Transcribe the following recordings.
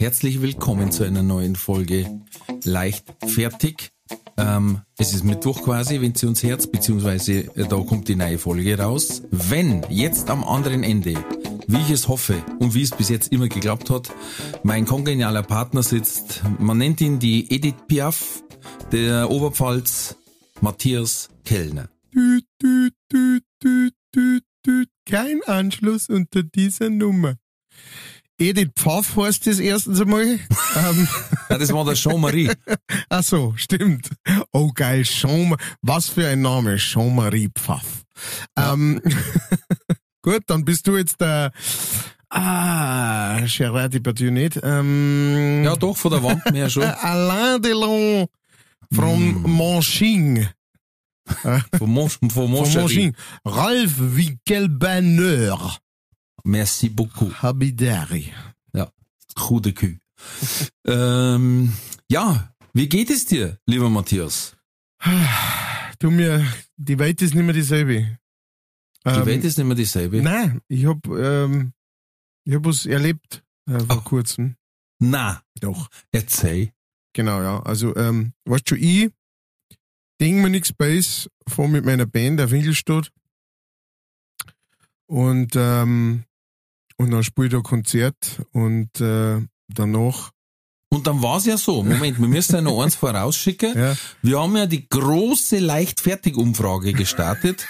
Herzlich willkommen zu einer neuen Folge Leichtfertig. Ähm, es ist Mittwoch quasi, wenn Sie uns Herz, beziehungsweise äh, da kommt die neue Folge raus. Wenn jetzt am anderen Ende, wie ich es hoffe und wie es bis jetzt immer geklappt hat, mein kongenialer Partner sitzt, man nennt ihn die Edith Piaf der Oberpfalz, Matthias Kellner. Düt, düt, düt, düt, düt, düt. Kein Anschluss unter dieser Nummer. Edith Pfaff heißt das erstens einmal. ähm, Ja, das war der Jean-Marie. ach so, stimmt. Oh geil, Jean, was für ein Name, Jean-Marie Pfaff. Ähm, gut, dann bist du jetzt der, ah, Gerard Depardieu nicht, ähm, Ja, doch, von der Wand mehr schon. Alain Delon from Manching. Von, Mon von. Manching. Ralf Winkelbanner. Merci beaucoup. Habidari. Coup de cul. ähm, ja, wie geht es dir, lieber Matthias? Du mir, die Welt ist nicht mehr dieselbe. Die Ähm, Welt ist nicht mehr dieselbe. Nein, ich hab, ähm, ich hab was erlebt äh, vor Ach. kurzem. Na, Doch. erzähl. Genau, ja. Also, ähm, weißt du, ich denk mir nichts Base, fahr mit meiner Band auf Ingolstadt und, ähm, und dann spiel ich da ein Konzert und äh, danach, Und dann war's ja so. Moment, wir müssen ja noch eins vorausschicken. ja, Wir haben ja die große Leichtfertig-Umfrage gestartet,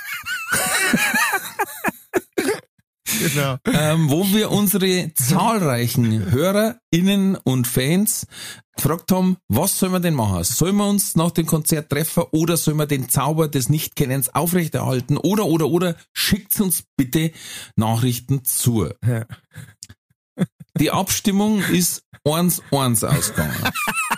genau. ähm, wo wir unsere zahlreichen HörerInnen und Fans gefragt haben, was sollen wir denn machen? Sollen wir uns nach dem Konzert treffen oder sollen wir den Zauber des Nichtkennens aufrechterhalten? Oder, oder, oder schickt uns bitte Nachrichten zu. Ja. Die Abstimmung ist 1-1 ausgegangen.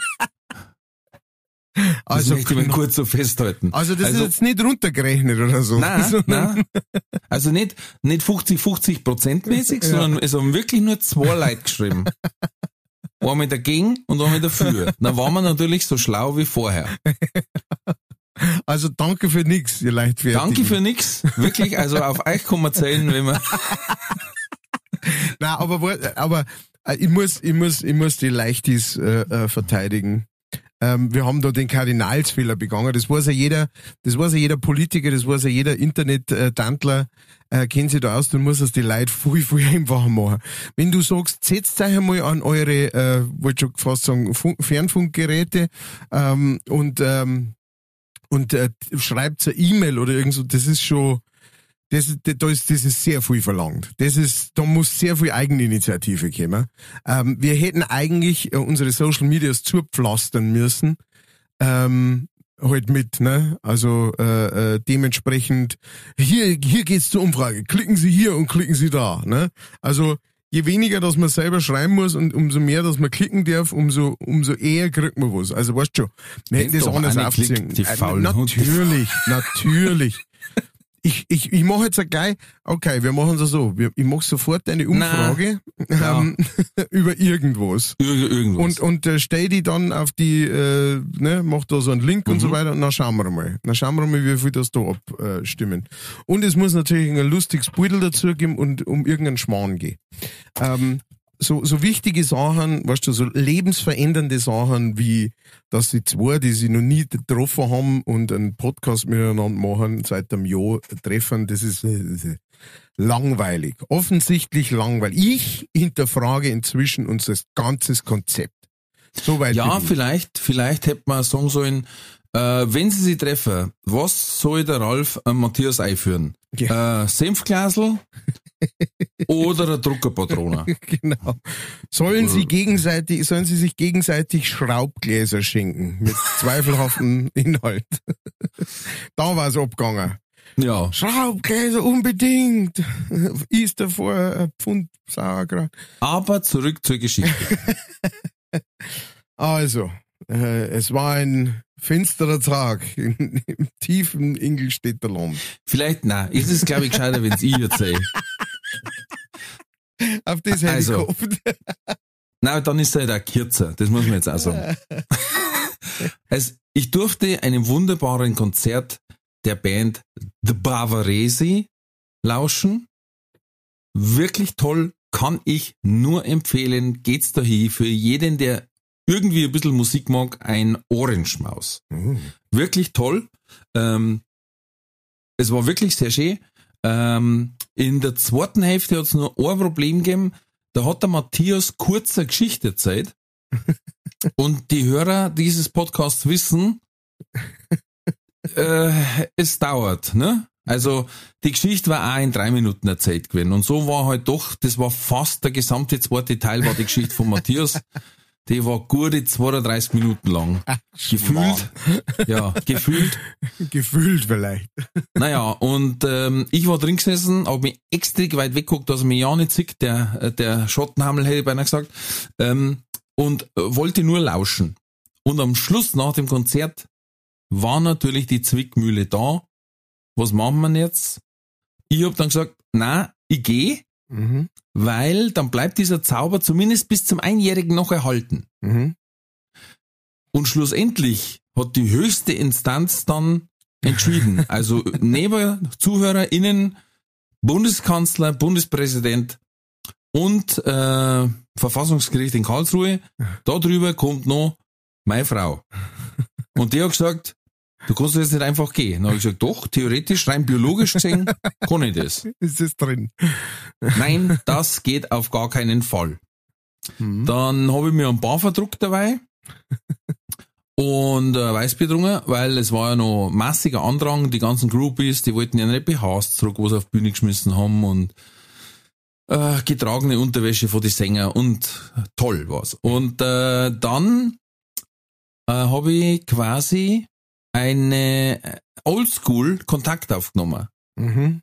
Also, das möchte ich mal knapp. kurz so festhalten. also das ist jetzt nicht runtergerechnet oder so. Nein, nein. Also nicht, nicht 50, 50 Prozent mäßig, sondern es haben wirklich nur zwei Leute geschrieben. Einmal dagegen und einmal dafür. Dann waren wir natürlich so schlau wie vorher. Also danke für nix, ihr Leichtfertigen. Danke für nix. Wirklich, also auf euch kann man zählen, wenn man, Nein, aber, aber äh, ich muss, ich muss, ich muss die Leichtis äh, äh, verteidigen. Ähm, wir haben da den Kardinalsfehler begangen. Das weiß ja jeder, das weiß ja jeder Politiker, das weiß ja jeder Internet-Tantler, äh, kennt sich da aus, dann muss es die Leute viel, viel einfacher machen. Wenn du sagst, setzt euch einmal an eure, äh, wollte schon fast sagen, Fun Fernfunkgeräte ähm, und, ähm, und äh, schreibt eine E-Mail oder irgend so, das ist schon, das, da ist, das ist sehr viel verlangt. Das ist, da muss sehr viel Eigeninitiative kommen. Ähm, wir hätten eigentlich äh, unsere Social Medias zupflastern müssen. Ähm, halt mit, ne? Also äh, äh, dementsprechend, hier, hier geht's zur Umfrage. Klicken Sie hier und klicken Sie da, ne? Also je weniger, dass man selber schreiben muss und umso mehr, dass man klicken darf, umso, umso eher kriegt man was. Also weißt du schon, wir hätten das anders aufziehen. die Äh, faulen Hunde. Natürlich, natürlich. Ich, ich, ich mache jetzt gleich, okay, wir machen es so. Wir, ich mache sofort eine Umfrage ähm, über irgendwas. Ir irgendwas. Und, und äh, stell die dann auf die, äh, ne, mach da so einen Link und so Mhm. weiter und dann schauen wir mal. Dann schauen wir mal, wie viel das da abstimmen. Und es muss natürlich ein lustiges Beutel dazu geben und um irgendeinen Schmarrn gehen. Ähm, so, so wichtige Sachen, weißt du, so lebensverändernde Sachen wie, dass die zwei, die sich noch nie getroffen haben und einen Podcast miteinander machen, seit einem Jahr treffen, das ist, äh, langweilig. Offensichtlich langweilig. Ich hinterfrage inzwischen unser ganzes Konzept. Soweit ja, vielleicht, vielleicht hätte man sagen sollen, äh, wenn sie sich treffen, was soll der Ralf äh, Matthias einführen? Äh, Senfglasel oder eine Druckerpatrone? genau. Sollen sie gegenseitig, sollen sie sich gegenseitig Schraubgläser schenken mit zweifelhaftem Inhalt. da war es abgegangen. Ja. Schraubkäse unbedingt. Ist davor ein Pfund Sauerkraut. Aber zurück zur Geschichte. Also, äh, es war ein finsterer Tag in, im tiefen Ingolstädter Land. Vielleicht, na, ist es, glaube ich, gescheiter, wenn ich erzähle. Auf das hätte Also. ich gehofft. Na, dann ist er halt auch kürzer. Das muss man jetzt auch sagen. Also, ich durfte einem wunderbaren Konzert der Band The Bavarese lauschen. Wirklich toll. Kann ich nur empfehlen. Geht's dahin. Für jeden, der irgendwie ein bisschen Musik mag, ein Ohrenschmaus. Wirklich toll. Ähm, es war wirklich sehr schön. Ähm, in der zweiten Hälfte hat es nur ein Problem gegeben. Da hat der Matthias kurze Geschichte erzählt. und die Hörer dieses Podcasts wissen, äh, es dauert, ne? Also die Geschichte war auch in drei Minuten erzählt gewesen. Und so war halt doch, das war fast der gesamte zweite Teil war die Geschichte von Matthias. Die war gute 32 Minuten lang. Gefühlt. Ja, gefühlt. Gefühlt vielleicht. Naja, und ähm, ich war drin gesessen, hab mich extra weit weggeguckt, dass er mich ja nicht sieht, der, äh, der Schottenhammel hätte ich beinahe gesagt, ähm, und äh, wollte nur lauschen. Und am Schluss nach dem Konzert war natürlich die Zwickmühle da. Was machen wir jetzt? Ich hab dann gesagt, na, ich gehe, Mhm. weil dann bleibt dieser Zauber zumindest bis zum Einjährigen noch erhalten. Mhm. Und schlussendlich hat die höchste Instanz dann entschieden. Also neben ZuhörerInnen, Bundeskanzler, Bundespräsident und äh, Verfassungsgericht in Karlsruhe, darüber kommt noch meine Frau. Und die hat gesagt, du kannst jetzt nicht einfach gehen. Dann habe ich gesagt, doch, theoretisch, rein biologisch gesehen, kann ich das. Ist das drin? Nein, das geht auf gar keinen Fall. Mhm. Dann habe ich mir ein Bar verdruckt dabei und äh, Weißbier getrunken, weil es war ja noch massiger Andrang. Die ganzen Groupies, die wollten ja nicht BHs zurück, was sie auf die Bühne geschmissen haben und äh, getragene Unterwäsche von die Sänger und toll war's. Und äh, dann äh, habe ich quasi eine Oldschool Kontakt aufgenommen. Mhm.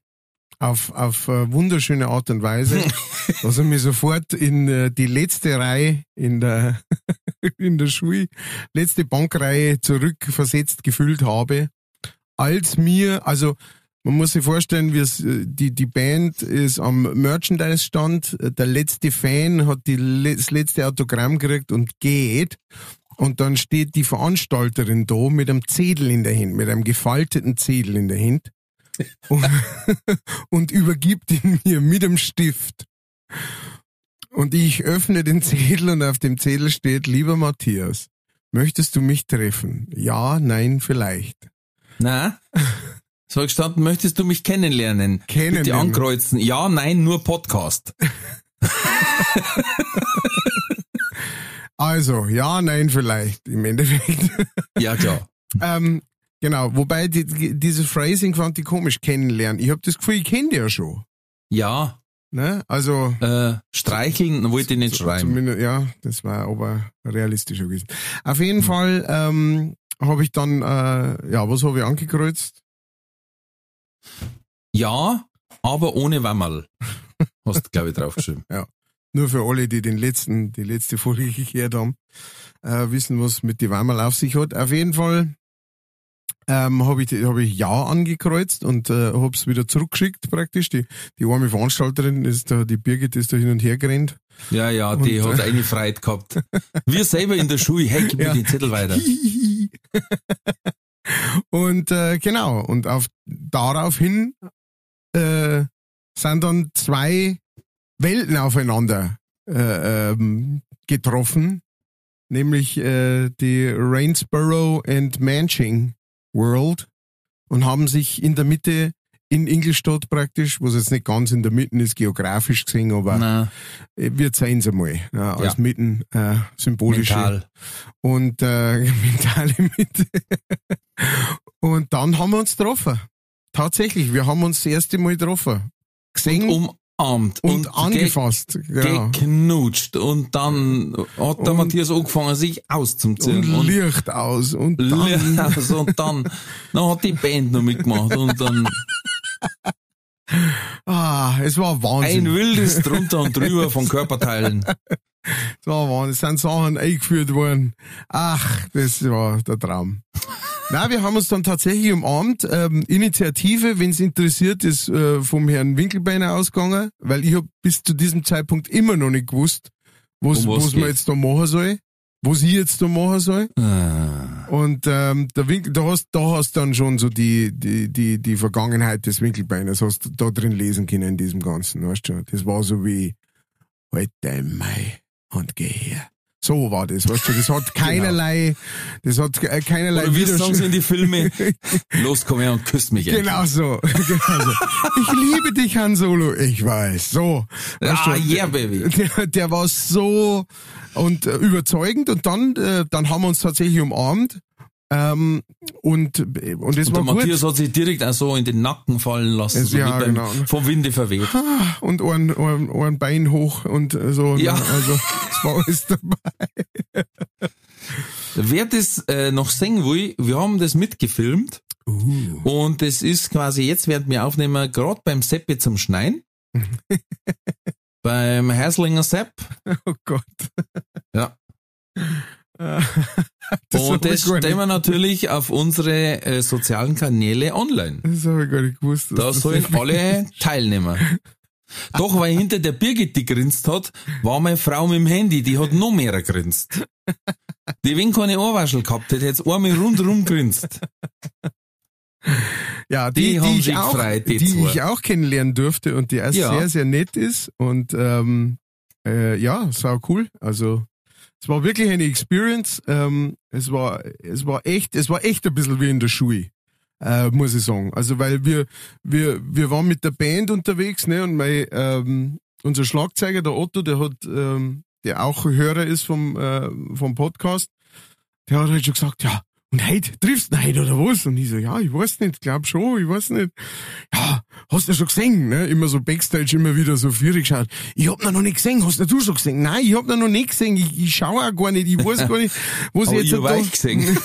Auf, auf äh, wunderschöne Art und Weise, dass er mich sofort in äh, die letzte Reihe in der, in der Schule, letzte Bankreihe zurückversetzt gefühlt habe, als mir, also man muss sich vorstellen, wie es, äh, die, die Band ist am Merchandise-Stand, äh, der letzte Fan hat die, das letzte Autogramm gekriegt und geht. Und dann steht die Veranstalterin da mit einem Zettel in der Hand, mit einem gefalteten Zettel in der Hand und, und übergibt ihn mir mit dem Stift. Und ich öffne den Zettel und auf dem Zettel steht, lieber Matthias, möchtest du mich treffen? Ja, nein, vielleicht. Na? So gestanden, möchtest du mich kennenlernen? Bitte Kennenlernen. ankreuzen. Ja, nein, nur Podcast. Also, ja, nein, vielleicht, im Endeffekt. Ja, klar. ähm, genau, wobei die, die, dieses Phrasing fand ich komisch, kennenlernen. Ich habe das Gefühl, ich kenne die ja schon. Ja, Ne? Also, äh, streicheln wollte ich nicht schreiben. Ja, das war aber realistischer gewesen. Auf jeden Fall ähm, habe ich dann, äh, ja, was habe ich angekreuzt? Ja, aber ohne Wammerl. Hast du, glaube ich, draufgeschrieben. Nur für alle, die den letzten, die letzte Folge gehört haben, äh, wissen, was mit die Weimal auf sich hat. Auf jeden Fall ähm, habe ich, hab ich Ja angekreuzt und äh, habe es wieder zurückgeschickt praktisch. Die, die arme Veranstalterin, ist da, die Birgit ist da hin und her gerannt. Ja, ja, die Und, hat eine Freiheit gehabt. Wir selber in der Schule, hey, gib mir Ja. den Zettel weiter. und äh, genau, und auf daraufhin äh, sind dann zwei Welten aufeinander äh, ähm, getroffen, nämlich äh, die Rainsborough and Manching World und haben sich in der Mitte in Ingolstadt praktisch, was jetzt nicht ganz in der Mitte ist, geografisch gesehen, aber Na, äh, wir sehen es einmal ja, als Ja. Mitten äh, symbolische mental. und äh, mentale Mitte. und dann haben wir uns getroffen. Tatsächlich, wir haben uns das erste Mal getroffen. Gesehen. Und um umarmt und, angefasst. ge Genau. geknutscht und dann hat der Und- Matthias angefangen, sich auszuziehen. Und Licht aus und dann, Licht aus und dann, dann hat die Band noch mitgemacht und dann ah, es war Wahnsinn. ein wildes drunter und drüber von Körperteilen. Es war Wahnsinn. Es sind Sachen eingeführt worden. Ach, das war der Traum. Na, wir haben uns dann tatsächlich umarmt. Ähm, Initiative, wenn es interessiert, ist äh, vom Herrn Winkelbeiner ausgegangen, weil ich hab bis zu diesem Zeitpunkt immer noch nicht gewusst, was Um was was man jetzt da machen soll, was ich jetzt da machen soll. Ah, Und ähm, der Winkel, da hast, da hast dann schon so die, die, die, die Vergangenheit des Winkelbeiners hast du da drin lesen können in diesem Ganzen, weißt du. Das war so wie heute im Mai und geh her. So war das, weißt du. Das hat keinerlei, das hat äh, keinerlei Oder wie sagen sie in die Filme? Los, komm her und küsst mich endlich. Genau so, genau so. Ich liebe dich, Han Solo. Ich weiß. So. Weißt Ah, du, yeah, baby. der, der war so und äh, überzeugend und dann, äh, dann haben wir uns tatsächlich umarmt. Ähm, und, und es Und war der gut. Matthias hat sich direkt auch so in den Nacken fallen lassen, Es- so ja, beim, genau. vom Winde verweht. Und ein, ein, ein Bein hoch und äh, so. Ja. Ne? Also, es war alles dabei. Wer das äh, noch sehen will, wir haben das mitgefilmt Uh. und das ist quasi jetzt, während wir aufnehmen, gerade beim Seppi zum Schneien. beim Herslinger Sepp. Oh Gott. Ja. das und das stellen wir natürlich auf unsere äh, sozialen Kanäle online. Das habe ich gar nicht gewusst. Da das sollen alle teilnehmen. Doch, weil hinter der Birgit, die grinst hat, war meine Frau mit dem Handy, die hat noch mehr grinst. Die, wenn keine Ohrwaschel gehabt hätte, hätte einmal rundherum grinst. Ja, Die die, die, haben ich sich auch, gefreut, die die ich auch kennenlernen durfte und die auch Ja. sehr, sehr nett ist und ähm, äh, ja, sau cool. Also es war wirklich eine Experience. Ähm, es war, es war echt, es war echt ein bisschen wie in der Schule. Äh, muss ich sagen. Also weil wir, wir, wir waren mit der Band unterwegs, ne, und mein, ähm, unser Schlagzeuger, der Otto, der hat, ähm, der auch Hörer ist vom, äh, vom Podcast, der hat halt schon gesagt, ja, und heute triffst du ihn heute oder was? Und ich so, ja, ich weiß nicht, glaub schon, ich weiß nicht. Ja, hast du schon gesehen, ne? Immer so Backstage immer wieder so vierig geschaut. Ich hab ihn noch nicht gesehen, hast du schon gesehen? Nein, ich hab ihn noch nicht gesehen, ich, ich schaue auch gar nicht, ich weiß gar nicht, was Aber jetzt ich euch gesehen.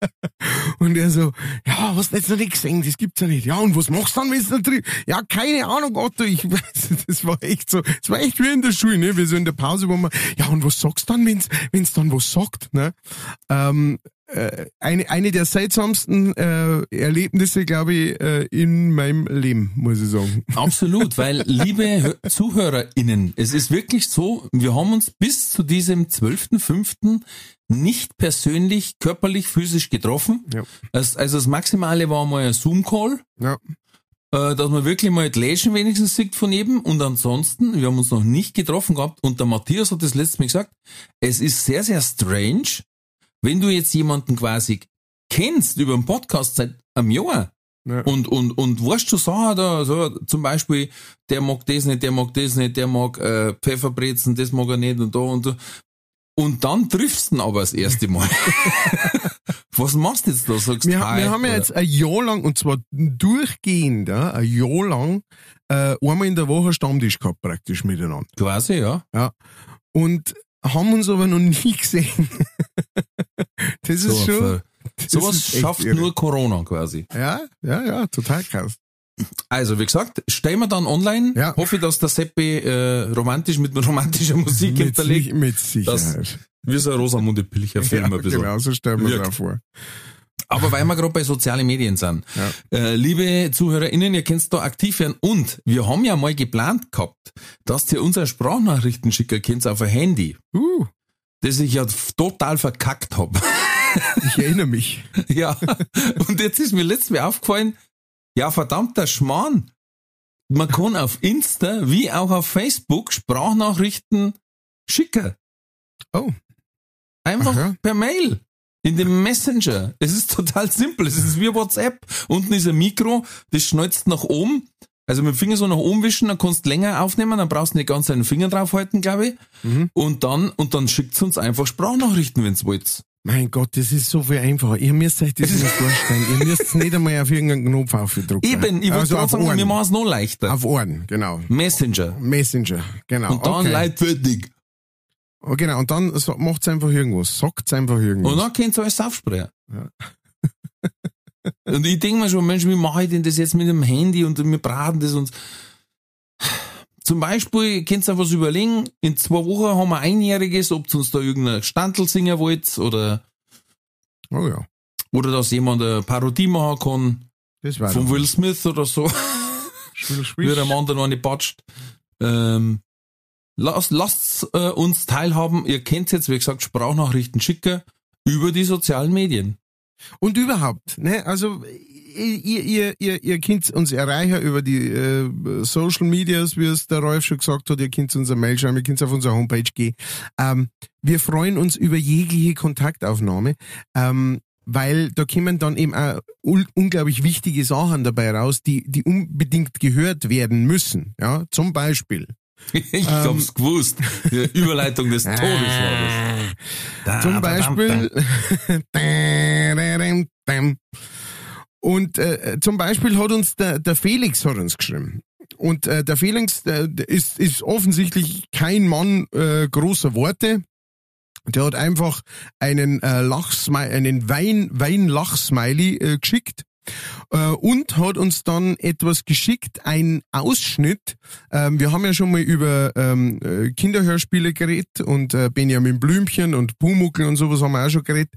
und er so, ja, hast du jetzt noch nicht gesehen, das gibt's ja nicht. Ja, und was machst du dann, wenn du da drin? Ja, keine Ahnung, Otto, ich weiß, das war echt so, es war echt wie in der Schule, ne, wie so in der Pause, wo man, ja, und was sagst du dann, wenn's, wenn's dann was sagt, ne? Ähm, äh, eine, eine der seltsamsten äh, Erlebnisse, glaube ich, äh, in meinem Leben, muss ich sagen. Absolut, weil liebe Hö- ZuhörerInnen, es ist wirklich so, wir haben uns bis zu diesem 12.05. nicht persönlich, körperlich, physisch getroffen. Ja. Das, also das Maximale war mal ein Zoom-Call, Ja. äh, dass man wirklich mal die Läschen wenigstens sieht von jedem und ansonsten, wir haben uns noch nicht getroffen gehabt und der Matthias hat das letzte Mal gesagt, es ist sehr, sehr strange, wenn du jetzt jemanden quasi kennst über einen Podcast seit einem Jahr, Ja. und, und, und weißt schon Sachen da, so, zum Beispiel, der mag das nicht, der mag das nicht, der mag äh, Pfefferbrezen, das mag er nicht und da und da. Und dann triffst du ihn aber das erste Mal. Was machst du jetzt da? Sagst Wir, hi, wir haben ja jetzt ein Jahr lang, und zwar durchgehend, ja, ein Jahr lang, äh, einmal in der Woche Stammtisch gehabt, praktisch miteinander. quasi, ja. Und haben uns aber noch nie gesehen. Das ist So, schon. für- das Sowas ist schafft irre. nur Corona quasi. Ja, ja, ja, total krass. Also, wie gesagt, stellen wir dann online. Ja. Hoffe, dass der Seppi äh, romantisch mit romantischer Musik Mit, hinterlegt. sich- mit Sicherheit. Wie so ein Rosamunde Pilcher Film ja, ein bisschen. genau, so stellen wir es vor. Aber weil wir gerade bei sozialen Medien sind, Ja. äh, liebe ZuhörerInnen, ihr könnt da aktiv werden und wir haben ja mal geplant gehabt, dass ihr unsere Sprachnachrichten schicken könnt auf ein Handy, Uh, das ich ja total verkackt hab. ich erinnere mich. ja, und jetzt ist mir letztes Mal aufgefallen, ja verdammter Schmarrn, man kann auf Insta wie auch auf Facebook Sprachnachrichten schicken. Oh. Einfach Ach ja. per Mail. In dem Messenger. Es ist total simpel. Es ist wie WhatsApp. Unten ist ein Mikro, das schneuzt nach oben. Also mit dem Finger so nach oben wischen, dann kannst du länger aufnehmen, dann brauchst du nicht ganz deinen Finger draufhalten, glaube ich. Mhm. Und dann, und dann schickt uns einfach Sprachnachrichten, wenn's wollt. Mein Gott, das ist so viel einfacher. Ihr müsst euch das nicht vorstellen. Ihr müsst nicht einmal auf irgendeinen Knopf aufdrücken. Eben, ich wollte also gerade sagen, wir Ohren. machen es noch leichter. Auf Ohren, genau. Messenger. Messenger, genau. Und dann okay. leitfertig. Oh, genau, und dann so, macht's einfach irgendwas. Sagt's einfach irgendwas. Und dann könnt ihr alles aufsprechen. Und ich denke mir schon, Mensch, wie mache ich denn das jetzt mit dem Handy und wir braten das und zum Beispiel könnt ihr was überlegen, in zwei Wochen haben wir einjähriges, ob ihr uns da irgendein Standel singen wollt oder, oh ja, oder dass jemand eine Parodie machen kann das war von. Will Smith oder so, der Mann da noch nicht patscht. Ähm, lasst lasst äh, uns teilhaben. Ihr kennt jetzt, wie gesagt, Sprachnachrichten schicken über die sozialen Medien. Und überhaupt, ne, also ihr, ihr, ihr, ihr könnt uns erreichen über die äh, Social Medias, wie es der Rolf schon gesagt hat, ihr könnt uns eine Mail schreiben, ihr könnt auf unsere Homepage gehen. Ähm, wir freuen uns über jegliche Kontaktaufnahme, ähm, weil da kommen dann eben auch un unglaublich wichtige Sachen dabei raus, die, die unbedingt gehört werden müssen. Ja, zum Beispiel. ich Ähm. hab's gewusst. Die Überleitung des Todes war das. Da, Zum Beispiel. Und äh, zum Beispiel hat uns der, der Felix hat uns geschrieben. Und äh, der Felix der, der ist, ist offensichtlich kein Mann äh, großer Worte. Der hat einfach einen äh, Lachsmiley, einen Wein, Wein-Lachsmiley äh, geschickt äh, und hat uns dann etwas geschickt, ein Ausschnitt. Ähm, wir haben ja schon mal über ähm, äh, Kinderhörspiele geredet und äh, Benjamin Blümchen und Pumuckel und sowas haben wir auch schon geredet.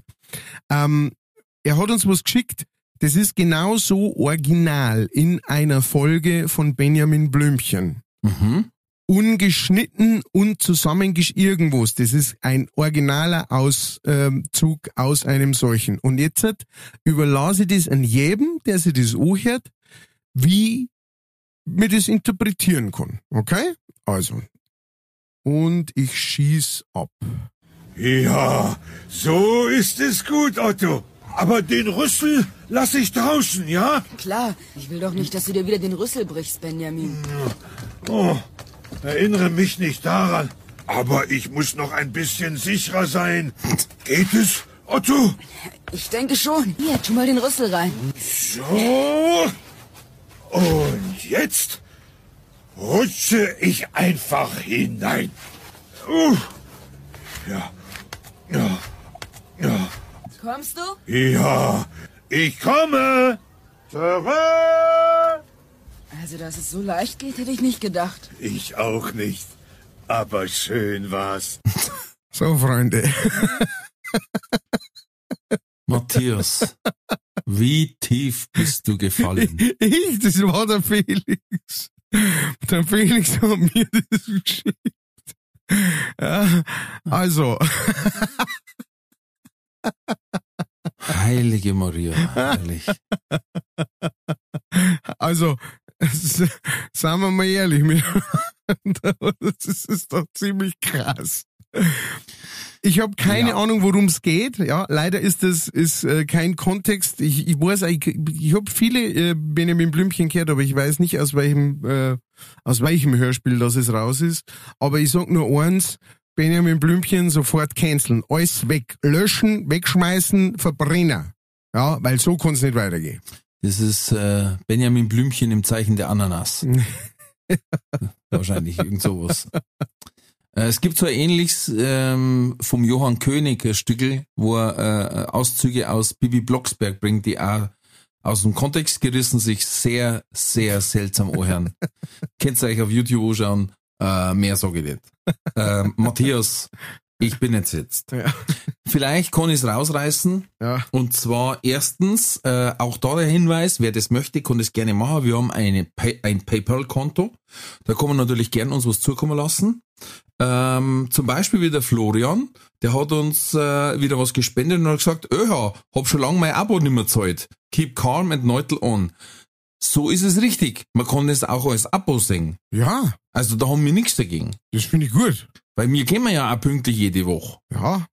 Er hat uns was geschickt, das ist genauso original in einer Folge von Benjamin Blümchen. Mhm. Ungeschnitten und zusammengesch irgendwas. Das ist ein originaler Auszug aus einem solchen. Und jetzt hat, überlasse ich das an jedem, der sich das anhört, wie mir das interpretieren kann. Okay? Also. Und ich schieß ab. Ja, so ist es gut, Otto. Aber den Rüssel lass ich draußen, ja? Klar, ich will doch nicht, dass du dir wieder den Rüssel brichst, Benjamin. Oh, erinnere mich nicht daran. Aber ich muss noch ein bisschen sicherer sein. Geht es, Otto? Ich denke schon. Hier, tu mal den Rüssel rein. So. Und jetzt rutsche ich einfach hinein. Uh. Ja. Ja. Ja. Kommst du? Ja. Ich komme. Tada! Also, dass es so leicht geht, hätte ich nicht gedacht. Ich auch nicht. Aber schön war's. So, Freunde. Matthias, wie tief bist du gefallen? Ich, das war der Felix. Der Felix hat mir das geschickt. Ja, also, Heilige Maria, ehrlich. also, sagen wir mal ehrlich, das ist doch ziemlich krass. Ich habe keine Ja. Ahnung, worum es geht. Ja, leider ist das ist äh, kein Kontext. Ich, ich weiß, ich, ich habe viele äh, Benjamin Blümchen gehört, aber ich weiß nicht aus welchem äh, aus welchem Hörspiel das es raus ist. Aber ich sag nur eins: Benjamin Blümchen sofort canceln, alles weg, löschen, wegschmeißen, verbrennen. Ja, weil so kann es nicht weitergehen. Das ist äh, Benjamin Blümchen im Zeichen der Ananas. Wahrscheinlich irgend sowas. Äh, Es gibt so ein ähnliches ähm, vom Johann König, ein Stückel, wo er äh, Auszüge aus Bibi Blocksberg bringt, die auch aus dem Kontext gerissen sich sehr, sehr seltsam anhören. Könnt ihr euch auf YouTube anschauen, äh, mehr sage ich nicht. Ähm, Matthias, ich bin entsetzt. Ja. Vielleicht kann ich es rausreißen. Ja. Und zwar erstens, äh, auch da der Hinweis, wer das möchte, kann das gerne machen. Wir haben eine Pay ein PayPal-Konto. Da kann man natürlich gerne uns was zukommen lassen. Ähm, zum Beispiel wie der Florian, der hat uns äh, wieder was gespendet und hat gesagt, öha, hab schon lange mein Abo nicht mehr zahlt. Keep calm and neutel on. So ist es richtig. Man kann das auch als Abo sehen. Ja, Also da haben wir nichts dagegen. das finde ich gut. Weil wir kommen ja auch pünktlich jede Woche. Ja,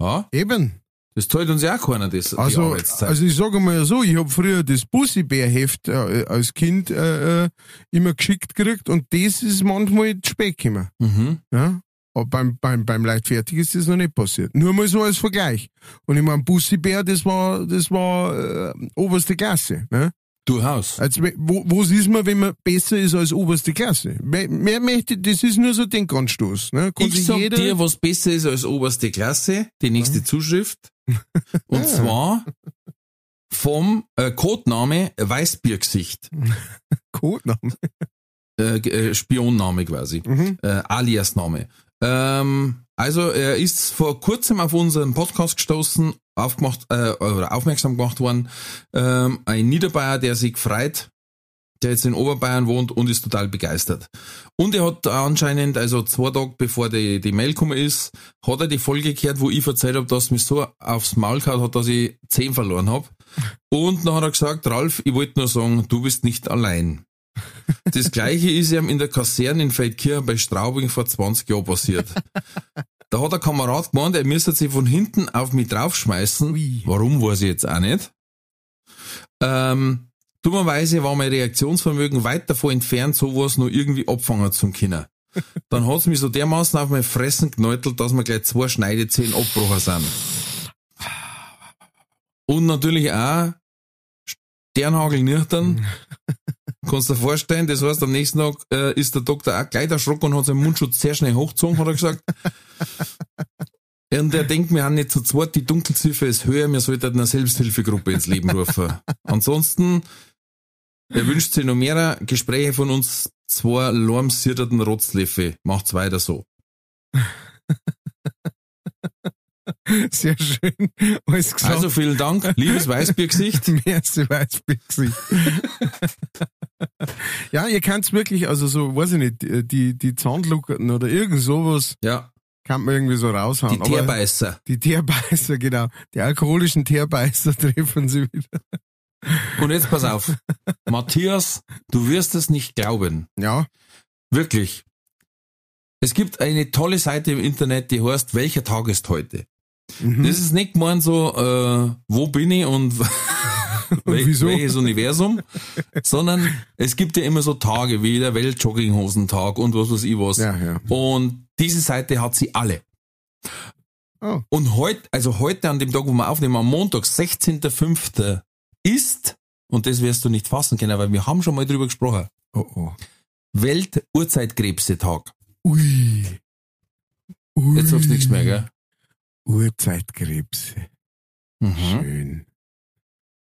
Ja? eben. Das zahlt uns ja auch keiner, das, Also, Arbeitszeit. also ich sage mal so, ich habe früher das Bussibärheft äh, als Kind äh, äh, immer geschickt gekriegt und das ist manchmal zu spät gekommen. mhm. Ja? Aber beim, beim, beim Leichtfertig ist das noch nicht passiert. Nur mal so als Vergleich. Und ich mein, Bussibär, das war, das war äh, oberste Klasse. Ne? Durchaus. Also, wo, wo ist man, wenn man besser ist als oberste Klasse? Mehr, möchte, das ist nur so den Denkanstoß. Ne? Kann Ich sag dir, was besser ist als oberste Klasse, die nächste Zuschrift. Und zwar vom äh, Codename Weißbiergesicht. Codename. Äh, äh, Spionname quasi. Mhm. Äh, Aliasname. Ähm, also er ist vor kurzem auf unseren Podcast gestoßen, aufgemacht, äh, oder aufmerksam gemacht worden. Ähm, ein Niederbayer, der sich freut, der jetzt in Oberbayern wohnt und ist total begeistert. Und er hat anscheinend, also zwei Tage bevor die, die Mail gekommen ist, hat er die Folge gehört, wo ich erzählt habe, dass mich so aufs Maul gehauen hat, dass ich zehn verloren habe. Und dann hat er gesagt, Ralf, ich wollte nur sagen, du bist nicht allein. Das gleiche ist ihm in der Kaserne in Feldkirchen bei Straubing vor 20 Jahren passiert. Da hat der Kamerad gemeint, er müsste sich von hinten auf mich draufschmeißen. Ui. Warum, weiß ich jetzt auch nicht. Ähm, dummerweise war mein Reaktionsvermögen weit davon entfernt, sowas nur irgendwie abfangen zum Können. Dann hat's mich so dermaßen auf mein Fressen geneutelt, dass mir gleich zwei Schneidezehen abgebrochen sind. Und natürlich auch Sternhagel nüchtern. Kannst du dir vorstellen, das heißt, am nächsten Tag äh, ist der Doktor auch gleich erschrocken und hat seinen Mundschutz sehr schnell hochgezogen, hat er gesagt. Und er denkt, wir haben nicht zu zweit, die Dunkelziffer ist höher, wir sollten eine Selbsthilfegruppe ins Leben rufen. Ansonsten, er wünscht sich noch mehr Gespräche von uns zwei lärmsierterten Rotzleffe. Macht's weiter so. Sehr schön. Alles gesagt. Also vielen Dank, liebes Weißbiergesicht. Merci, Weißbiergesicht. ja, ihr kannt's wirklich, also so, weiß ich nicht, die, die Zahnlucken oder irgend sowas Ja, kann man irgendwie so raushauen. die Teerbeißer. Die Teerbeißer, genau. Die alkoholischen Teerbeißer treffen sie wieder. Und jetzt pass auf. Matthias, du wirst es nicht glauben. Ja. Wirklich. Es gibt eine tolle Seite im Internet, die heißt, welcher Tag ist heute? Mhm. Das ist nicht gemeint so, äh, wo bin ich und, wel wieso? welches Universum, sondern es gibt ja immer so Tage wie der Weltjogginghosentag und was weiß ich was. Ja, ja. Und diese Seite hat sie alle. Oh. Und heute, also heute an dem Tag, wo wir aufnehmen, am Montag, 16.05. ist, und das wirst du nicht fassen können, weil wir haben schon mal drüber gesprochen, Oh, oh. Welt-Urzeitkrebsetag. Ui. Ui. Jetzt du nichts mehr, gell? Urzeitkrebse. Mhm. Schön.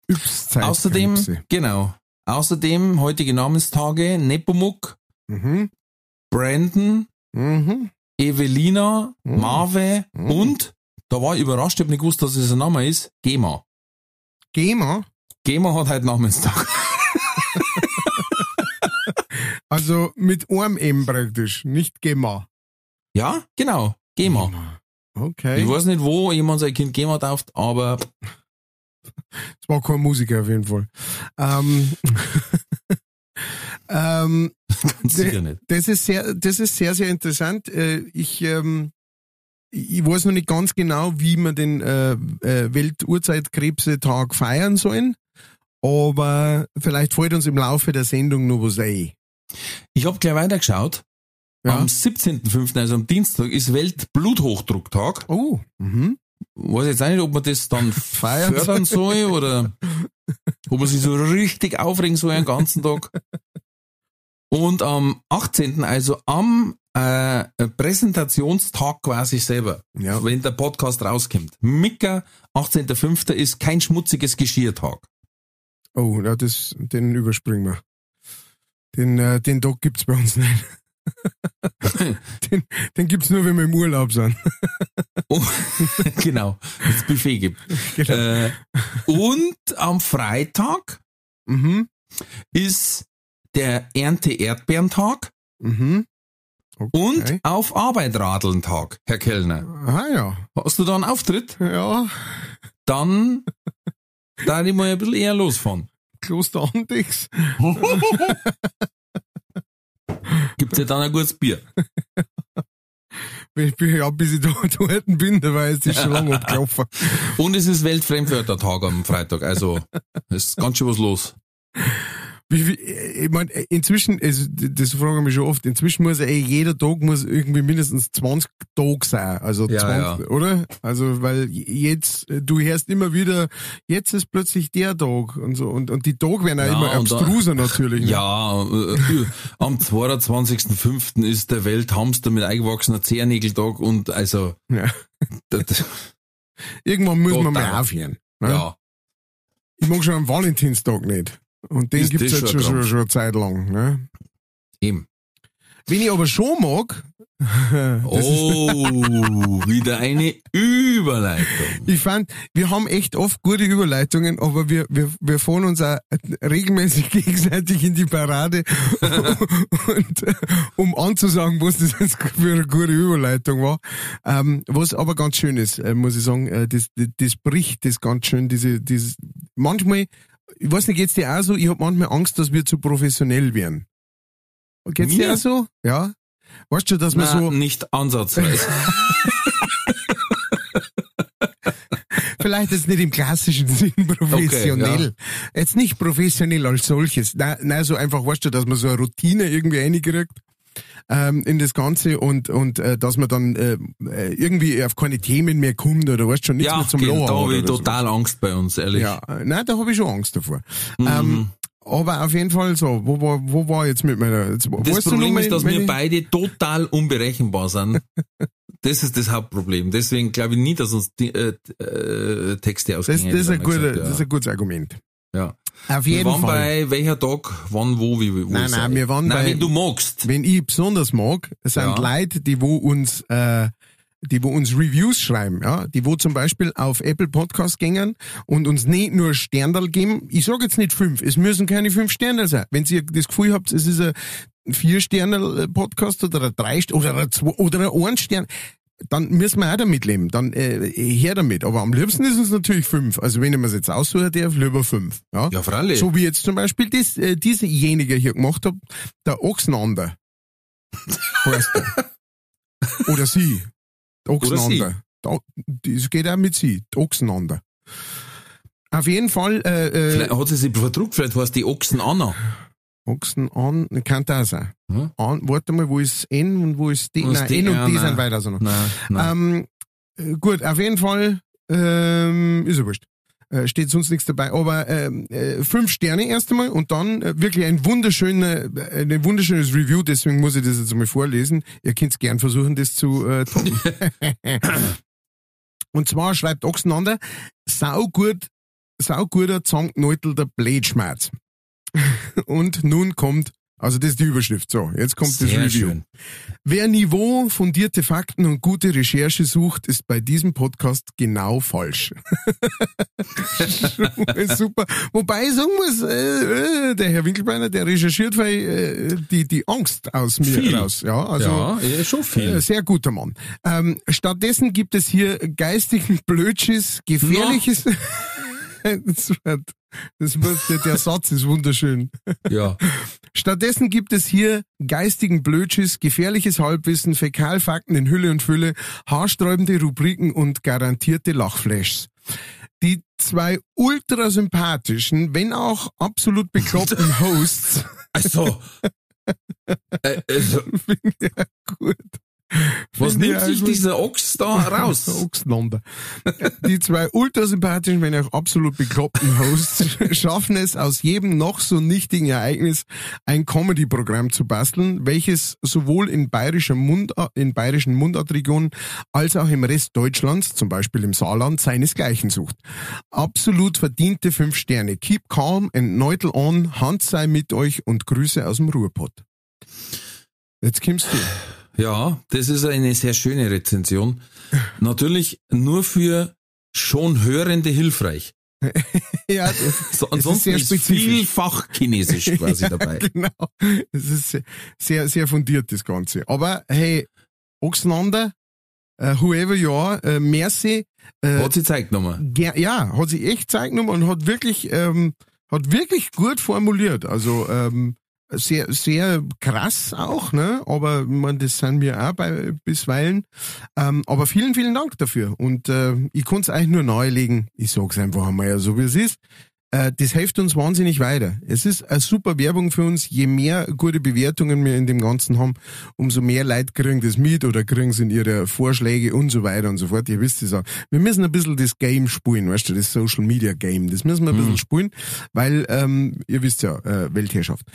Yps-Zeitkrebse. Außerdem, genau. Außerdem heutige Namenstage Nepomuk, Mhm. Brandon, Mhm. Evelina, Mhm. Marve Mhm. und, da war ich überrascht, ich hab nicht gewusst, dass es ein Name ist, Gema. GEMA. Gema hat heute Namenstag. Also mit einem M praktisch, nicht GEMA. Ja, genau. Gema. Okay. Ich weiß nicht, wo jemand sein Kind Gema tauft, aber Es war kein Musiker auf jeden Fall. Ähm, ähm, sicher nicht. das ist sehr, das ist sehr, sehr interessant. Äh, Ich, ähm, ich weiß noch nicht ganz genau, wie wir den äh, äh, Welturzeitkrebsetag feiern sollen, aber vielleicht fällt uns im Laufe der Sendung noch was ein. Ich habe gleich weitergeschaut. Ja. Am 17.05., also am Dienstag, ist Weltbluthochdrucktag. Oh, mhm. Weiß jetzt auch nicht, ob man das dann Feiern fördern soll oder ob man sich so richtig aufregen soll den ganzen Tag. Und am 18., also am äh, Präsentationstag quasi selber, Ja. wenn der Podcast rauskommt. Mika, 18.05. ist kein schmutziges Geschirrtag. Oh, ja, das, den überspringen wir. Den, äh, den Tag gibt's bei uns nicht. Den, den gibt's nur, wenn wir im Urlaub sind. Oh, genau, das Buffet gibt. Genau. Äh, und am Freitag Mhm. ist der Ernte-Erdbeerentag Mhm. Okay. und auf Arbeit radeln Tag, Herr Kellner. Ah ja. Hast du da einen Auftritt? Ja, Dann da ich mal ein bisschen eher losfahren. Kloster Andex. Gibt's ja dann ein gutes Bier. Wenn ich, ja, bis ich da dort bin, da war jetzt schon lange abgelaufen. Und es ist Weltfremdwörtertag am Freitag, also es ist ganz schön was los. Wie, wie, ich mein, inzwischen, also, das fragen wir mich schon oft, inzwischen muss ja eh jeder Tag muss irgendwie mindestens 20 Tage sein. Also Ja, 20, ja. oder? Also, weil jetzt, du hörst immer wieder, jetzt ist plötzlich der Tag und so. Und, und die Tage werden auch Ja, immer und da- abstruser natürlich. Ne? Ja, äh, am 22.05. ist der Welthamster mit eingewachsener Zehennägeltag und also, Ja. das, Irgendwann muss man mal aufhören. Ne? ja. Ich mag schon am Valentinstag nicht. Und den gibt's das jetzt schon schon, schon, eine Zeit lang. Ne? Eben. Wenn ich aber schon mag, Oh, wieder eine Überleitung. ich fand, wir haben echt oft gute Überleitungen, aber wir, wir, wir fahren uns auch regelmäßig gegenseitig in die Parade, und, um anzusagen, was das jetzt für eine gute Überleitung war. Ähm, was aber ganz schön ist, äh, muss ich sagen, äh, das, das, das bricht das ganz schön, diese, dieses, manchmal, ich weiß nicht, geht's dir auch so, ich habe manchmal Angst, dass wir zu professionell werden. Geht's dir Mir? auch so? Ja? Weißt du, dass man Na, so, nicht ansatzweise. Vielleicht jetzt nicht im klassischen Sinn professionell. Okay, Jetzt nicht professionell als solches. Nein, nein, so einfach, weißt du, dass man so eine Routine irgendwie reinkriegt ähm, in das Ganze und, und äh, dass man dann äh, äh, irgendwie auf keine Themen mehr kommt oder weißt schon, nichts ja, mehr zum Lachen da habe ich oder so. total Angst bei uns, ehrlich. Ja, äh, nein, da habe ich schon Angst davor. Mhm. Ähm, aber auf jeden Fall so, wo war, wo war jetzt mit meiner... Jetzt, Das Problem noch ist, dass wir beide total unberechenbar sind. Das ist das Hauptproblem. Deswegen glaube ich nie, dass uns die, äh, äh, Texte das, ausgehen. das, ist ein guter, gesagt, das ist ein gutes Argument. Ja. Auf Wir jeden waren Fall. bei welcher Tag, wann, wo, wie, wo Nein, sei? nein, wir waren nein, bei- wenn du magst. wenn ich besonders mag, sind Ja. Leute, die wo uns, äh, die wo uns Reviews schreiben, ja, die wo zum Beispiel auf Apple Podcast gängen und uns nicht nur Sterndal geben. Ich sage jetzt nicht fünf, es müssen keine fünf Sterne sein. Wenn ihr das Gefühl habt, es ist ein vier Sterne Podcast oder ein drei St- oder ein zwei oder ein ein Stern, dann müssen wir auch damit leben. Dann äh, her damit. Aber am liebsten ist es natürlich fünf. Also wenn ich mir jetzt aussuchen darf, lieber fünf. Ja, Ja, freilich. so wie jetzt zum Beispiel das, äh, diesejenige hier gemacht hat, der Ochsenander. Oder sie. Der Ochsenander. Da, das geht auch mit sie. Der Ochsenander. Auf jeden Fall, äh, äh, Vielleicht hat sie sich verdruckt, vielleicht heißt die Ochsen Anna. Ochsen an, kann das sein. Hm? An, warte mal, wo ist N und wo ist D? Wo Nein, D? N und Ja, D nein. sind weiter so noch. Nein, nein. Ähm, äh, gut, auf jeden Fall ähm, ist ja wurscht. Äh, steht sonst nichts dabei. Aber ähm, äh, fünf Sterne erst einmal und dann äh, wirklich ein wunderschöner, äh, ein wunderschönes Review. Deswegen muss ich das jetzt mal vorlesen. Ihr könnt gern versuchen, das zu äh, toppen. und zwar schreibt Ochsenander, saugut, sauguter zangeneutelter Blätschmerz. und nun kommt, also das ist die Überschrift. So, jetzt kommt das Sehr Review. schön. Wer Niveau, fundierte Fakten und gute Recherche sucht, ist bei diesem Podcast genau falsch. Super. Wobei ich sagen muss, äh, äh, der Herr Winkelbeiner, der recherchiert weil, äh, die, die Angst aus mir Viel. raus. Ja, also ja, schon äh, viel. sehr guter Mann. Ähm, stattdessen gibt es hier geistigen Blödschiss, gefährliches. das wird, das wird, der, der Satz ist wunderschön. Ja. Stattdessen gibt es hier geistigen Blödschiss, gefährliches Halbwissen, Fäkalfakten in Hülle und Fülle, haarsträubende Rubriken und garantierte Lachflashs. Die zwei ultra sympathischen, wenn auch absolut bekloppten Hosts Also. äh, also gut. Was nimmt sich also- dieser Ochs da raus? Ochsenander. Die zwei ultrasympathischen, wenn auch absolut bekloppten Hosts schaffen es, aus jedem noch so nichtigen Ereignis ein Comedy-Programm zu basteln, welches sowohl in, bayerischer Mund, in bayerischen Mundartregionen als auch im Rest Deutschlands, zum Beispiel im Saarland, seinesgleichen sucht. Absolut verdiente fünf Sterne. Keep calm and neutel on, Hand sei mit euch und Grüße aus dem Ruhrpott. Jetzt kommst du. Ja, das ist eine sehr schöne Rezension. Natürlich nur für schon Hörende hilfreich. Ja, das, So, ist ansonsten sehr ist, viel Fachchinesisch quasi Ja, dabei. Genau. Es ist sehr- sehr, fundiert, das Ganze. Aber hey, Ochsenander, äh, whoever you are, äh, merci. Äh, Hat sie zeigt nochmal. ja, hat sich echt Zeit genommen und hat wirklich, ähm, hat wirklich gut formuliert. Also, ähm, sehr, sehr krass auch, ne? Aber mein, das sind wir auch bei bisweilen. Ähm, aber vielen, vielen Dank dafür. Und äh, ich konnte es eigentlich nur nahelegen. Ich sag's einfach einmal ja so, wie es ist. Äh, das hilft uns wahnsinnig weiter. Es ist eine super Werbung für uns. Je mehr gute Bewertungen wir in dem Ganzen haben, umso mehr Leute kriegen das mit oder kriegen es in ihre Vorschläge und so weiter und so fort. Ihr wisst es auch. Wir müssen ein bisschen das Game spielen, weißt du, das Social Media Game. Das müssen wir ein bisschen spielen, weil, ähm, ihr wisst ja, äh, Weltherrschaft.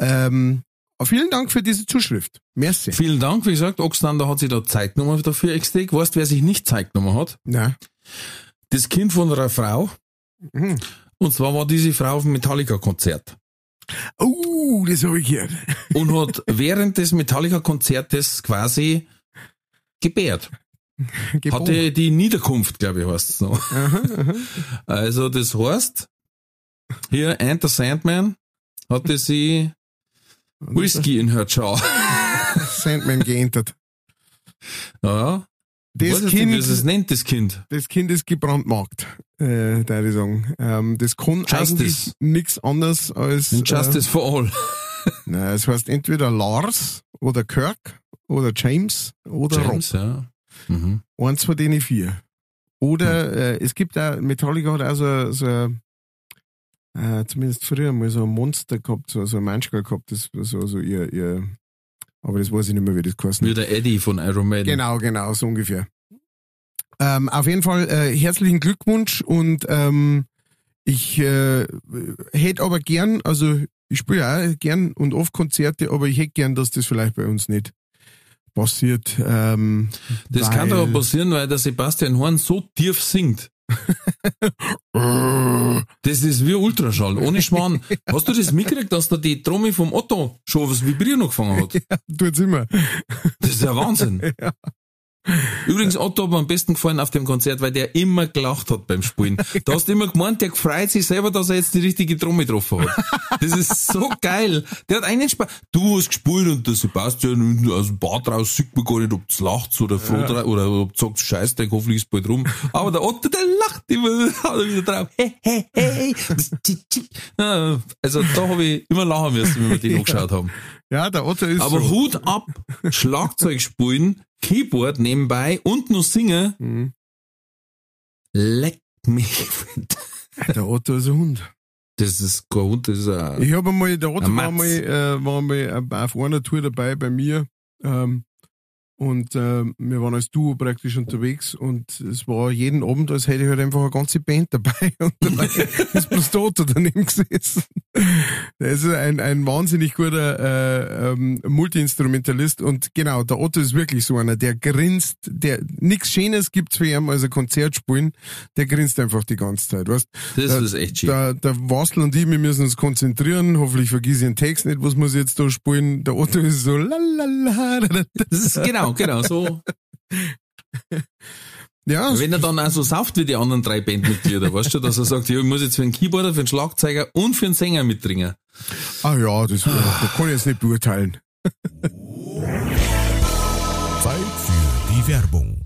Ähm, vielen Dank für diese Zuschrift. Merci. Vielen Dank, wie gesagt, Oxlander hat sich da Zeit genommen dafür extra. Weißt, wer sich nicht Zeit genommen hat? Na, Das Kind von einer Frau. Mhm. Und zwar war diese Frau auf dem Metallica-Konzert. Oh, das habe ich gehört. und hat während des Metallica-Konzertes quasi gebärt. Geboren. Hatte die Niederkunft, glaube ich, heißt es noch. Also das heißt, hier Enter Sandman hatte sie Whisky in her Jaw. Sandman geentert. Ja, Das weiß jetzt Kind, nicht, wie es nennt, das Kind. das Kind ist gebrandmarkt, äh, da ich sagen. Ähm, das kann Justice. eigentlich nichts anderes als. Justice for all. Äh, na, es heißt entweder Lars oder Kirk oder James oder James, ja. Mhm. Rob. Eins von denen vier. Oder äh, es gibt auch, Metallica hat auch so, so äh, zumindest früher mal so ein Monster gehabt, so, so ein Menschgal gehabt, das so, so ihr, ihr, aber das weiß ich nicht mehr, wie das geheißen Wie der Eddie von Iron Maiden. Genau, genau, so ungefähr. Ähm, auf jeden Fall äh, herzlichen Glückwunsch und ähm, ich äh, hätte aber gern, also ich spiele ja auch gern und oft Konzerte, aber ich hätte gern, dass das vielleicht bei uns nicht passiert. Ähm, Das kann aber passieren, weil der Sebastian Horn so tief singt. Das ist wie Ultraschall, ohne Schmarrn. Hast du das mitgekriegt, dass da die Trommel vom Otto schon was Vibrieren angefangen hat? tut's immer. Das ist ja Wahnsinn. Übrigens, Otto hat mir am besten gefallen auf dem Konzert, weil der immer gelacht hat beim Spielen. Da hast du immer gemeint, der freut sich selber, dass er jetzt die richtige Trommel getroffen hat. Das ist so geil. Der hat einen Spaß. Du hast gespielt und der Sebastian aus dem Bad raus sieht man gar nicht, ob du lacht oder froh drauf, oder ob du sagst, scheiß, der hoffentlich ist bald rum. Aber der Otto, der lacht immer, haut er wieder drauf. Hey, hey, hey. Ja, Also da habe ich immer lachen müssen, wenn wir den angeschaut haben. Ja, der Otto ist Aber so. Hut ab, Schlagzeug spielen, Keyboard nebenbei und noch singen. Mhm. Leck mich. Der Otto ist ein Hund. Das ist kein Hund, das ist ein, Ich habe einmal, der Otto Ein war Matz. mal, äh, war mal auf einer Tour dabei bei mir. Ähm, und äh, wir waren als Duo praktisch unterwegs und es war jeden Abend, als hätte ich halt einfach eine ganze Band dabei und dabei ist bloß Otto daneben gesessen. Der ist ein, ein wahnsinnig guter äh, ähm, Multiinstrumentalist und genau, der Otto ist wirklich so einer, der grinst, der nichts Schönes gibt's für ihn als ein Konzert spielen, der grinst einfach die ganze Zeit, weißt das der, ist echt schön. der, der Wastel und ich, wir müssen uns konzentrieren. Hoffentlich vergiss ich den Text nicht, was muss ich jetzt da spielen. Der Otto ist so lalala. Das ist genau, genau, so. Ja, Wenn er dann auch so sauft wie die anderen drei Bandmitglieder, weißt du, dass er sagt, ja, ich muss jetzt für einen Keyboarder, für einen Schlagzeuger und für einen Sänger mitdringen. ah ja, das, das kann ich jetzt nicht beurteilen. Zeit für die Werbung.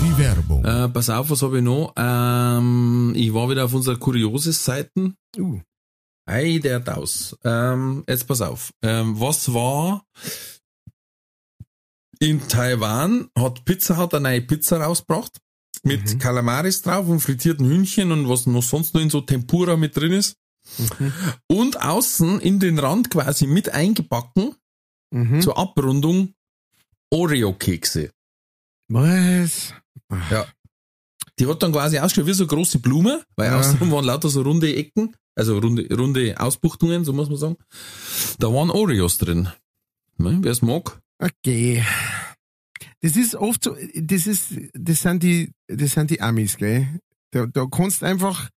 die Werbung. Äh, pass auf, was habe ich noch? Ähm, ich war wieder auf unserer Kurioses-Seiten. Uh. Ei, der Daus. Ähm, jetzt pass auf. Ähm, was war in Taiwan hat Pizza Hut eine neue Pizza rausgebracht mit Kalamaris drauf und frittierten Hühnchen und was noch sonst noch in so Tempura mit drin ist. Und außen in den Rand quasi mit eingebacken Mhm. zur Abrundung Oreo-Kekse. Was? Ja. Die hat dann quasi ausgeschaut wie so eine große Blume, weil Ja. außen waren lauter so runde Ecken, also runde, runde Ausbuchtungen, so muss man sagen. Da waren Oreos drin. Ne, Wer es mag. Okay. Das ist oft so, das ist, das sind die, das sind die Amis, gell? Da, da kannst einfach,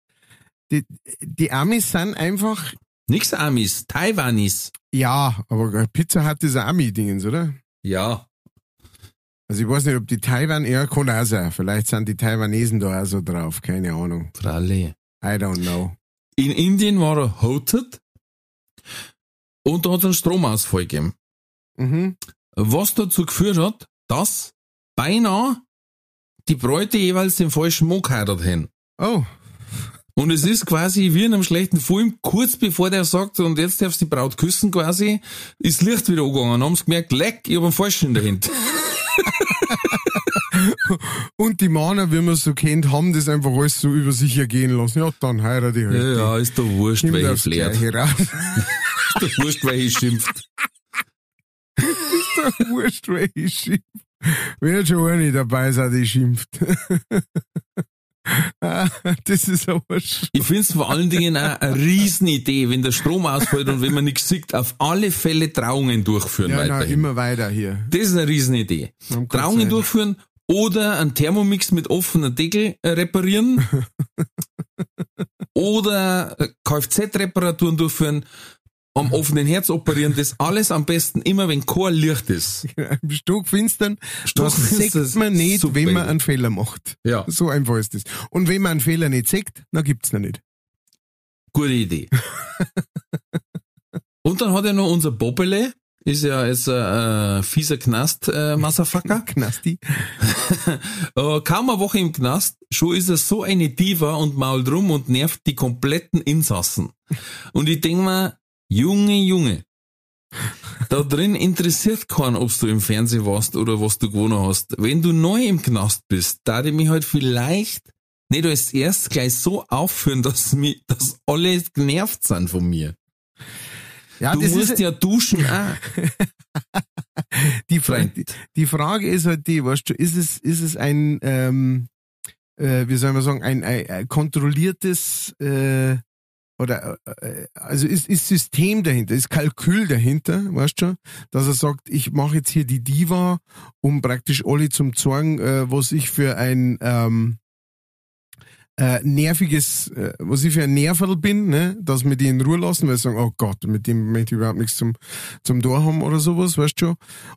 die, die Amis sind einfach, Nix Amis, Taiwanis. ja, aber Pizza hat diese Ami-Dingens, oder? Ja. Also ich weiß nicht, ob die Taiwan, ja, kann auch sein. Vielleicht sind die Taiwanesen da auch so drauf, keine Ahnung. Fralle. I don't know. In Indien war er hotet und da hat es einen Stromausfall gegeben. Mhm. Was dazu geführt hat, dass beinahe die Bräute jeweils den falschen Mann geheiratet haben. Oh. Und es ist quasi wie in einem schlechten Film, kurz bevor der sagt, und jetzt darfst du die Braut küssen quasi, ist Licht wieder angegangen. Haben sie gemerkt, leck, ich hab einen Falschen in der Hand. Und die Männer, wie man es so kennt, haben das einfach alles so über sich ergehen lassen. Ja, dann heirate ich halt. Ja, ja, ist doch wurscht, Nimm welche flärt. Ist doch wurscht, welche schimpft. ist doch wurscht, welche schimpft. Wenn schon eine dabei ist, die schimpft. Ah, das ist aber sch Ich find's vor allen Dingen auch eine Riesenidee, wenn der Strom ausfällt und wenn man nichts sieht, auf alle Fälle Trauungen durchführen ja, weiterhin. immer weiter hier. Das ist eine Riesenidee. Trauungen sein. durchführen oder einen Thermomix mit offener Deckel äh, reparieren oder äh, Kfz-Reparaturen durchführen, am offenen Herz operieren, das alles am besten immer, wenn kein Licht ist. Im Stockfinstern, das sieht man nicht, super wenn man einen Fehler macht. Ja, So einfach ist das. Und wenn man einen Fehler nicht sieht, dann gibt's noch nicht. gute Idee. Und dann hat er noch unser Bobbele, ist ja jetzt ein äh, fieser Knast, äh, Motherfucker. Knasti. Äh, kaum eine Woche im Knast, schon ist er so eine Diva und mault rum und nervt die kompletten Insassen. Und ich denk mir, Junge, Junge, da drin interessiert keinen, ob du im Fernsehen warst oder was du gewonnen hast. Wenn du neu im Knast bist, da ich mich halt vielleicht nicht als erst gleich so aufführen, dass, mich, dass alle genervt sind von mir. Ja, du das musst ist, ja duschen auch. die, Fra Freund. die, die Frage ist halt die, weißt du, ist es, ist es ein, ähm, äh, wie soll man sagen, ein, ein, ein kontrolliertes, äh, oder, äh, also ist, ist System dahinter, ist Kalkül dahinter, weißt du, dass er sagt, ich mache jetzt hier die Diva, um praktisch alle zum Zorn, äh, was ich für ein, ähm, äh, nerviges, äh, was ich für ein Nerverl bin, ne, dass wir die in Ruhe lassen, weil sie sagen, oh Gott, mit dem möchte ich überhaupt nichts zum, zum Tor haben oder sowas, weißt du.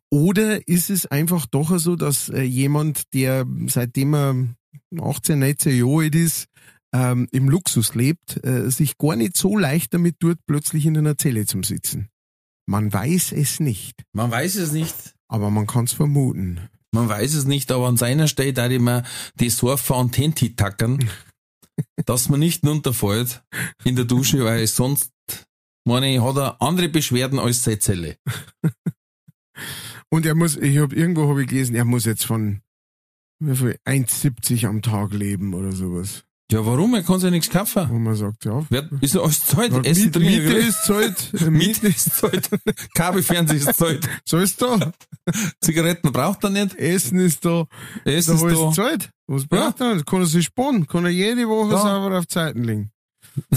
Oder ist es einfach doch so, dass äh, jemand, der seitdem er 18, 19 Jahre alt ist, ähm, im Luxus lebt, äh, sich gar nicht so leicht damit tut, plötzlich in einer Zelle zum Sitzen. Man weiß es nicht, Man weiß es nicht. aber man kann es vermuten. Man weiß es nicht, aber an seiner Stelle da immer die Surfer und Tenti tackern, dass man nicht runterfällt in der Dusche, weil sonst, meine ich, hat er andere Beschwerden als seine Zelle. Und er muss, ich habe irgendwo habe ich gelesen, er muss jetzt von wie viel, 1,70 am Tag leben oder sowas. Ja, warum? Er kann sich ja nichts kaufen. Wo man sagt, ja, Wer, ist ja alles Zeit. Ja, Essen, Miete, Miete ist Zeit. Miete ist Zeit. Kabelfernsehen ist Zeit. so ist da. Zigaretten braucht er nicht. Essen ist da. Essen Da ist da. Zeit. Was braucht er? nicht? Kann er sich sparen? Kann er jede Woche Ja. sauber auf Zeiten legen?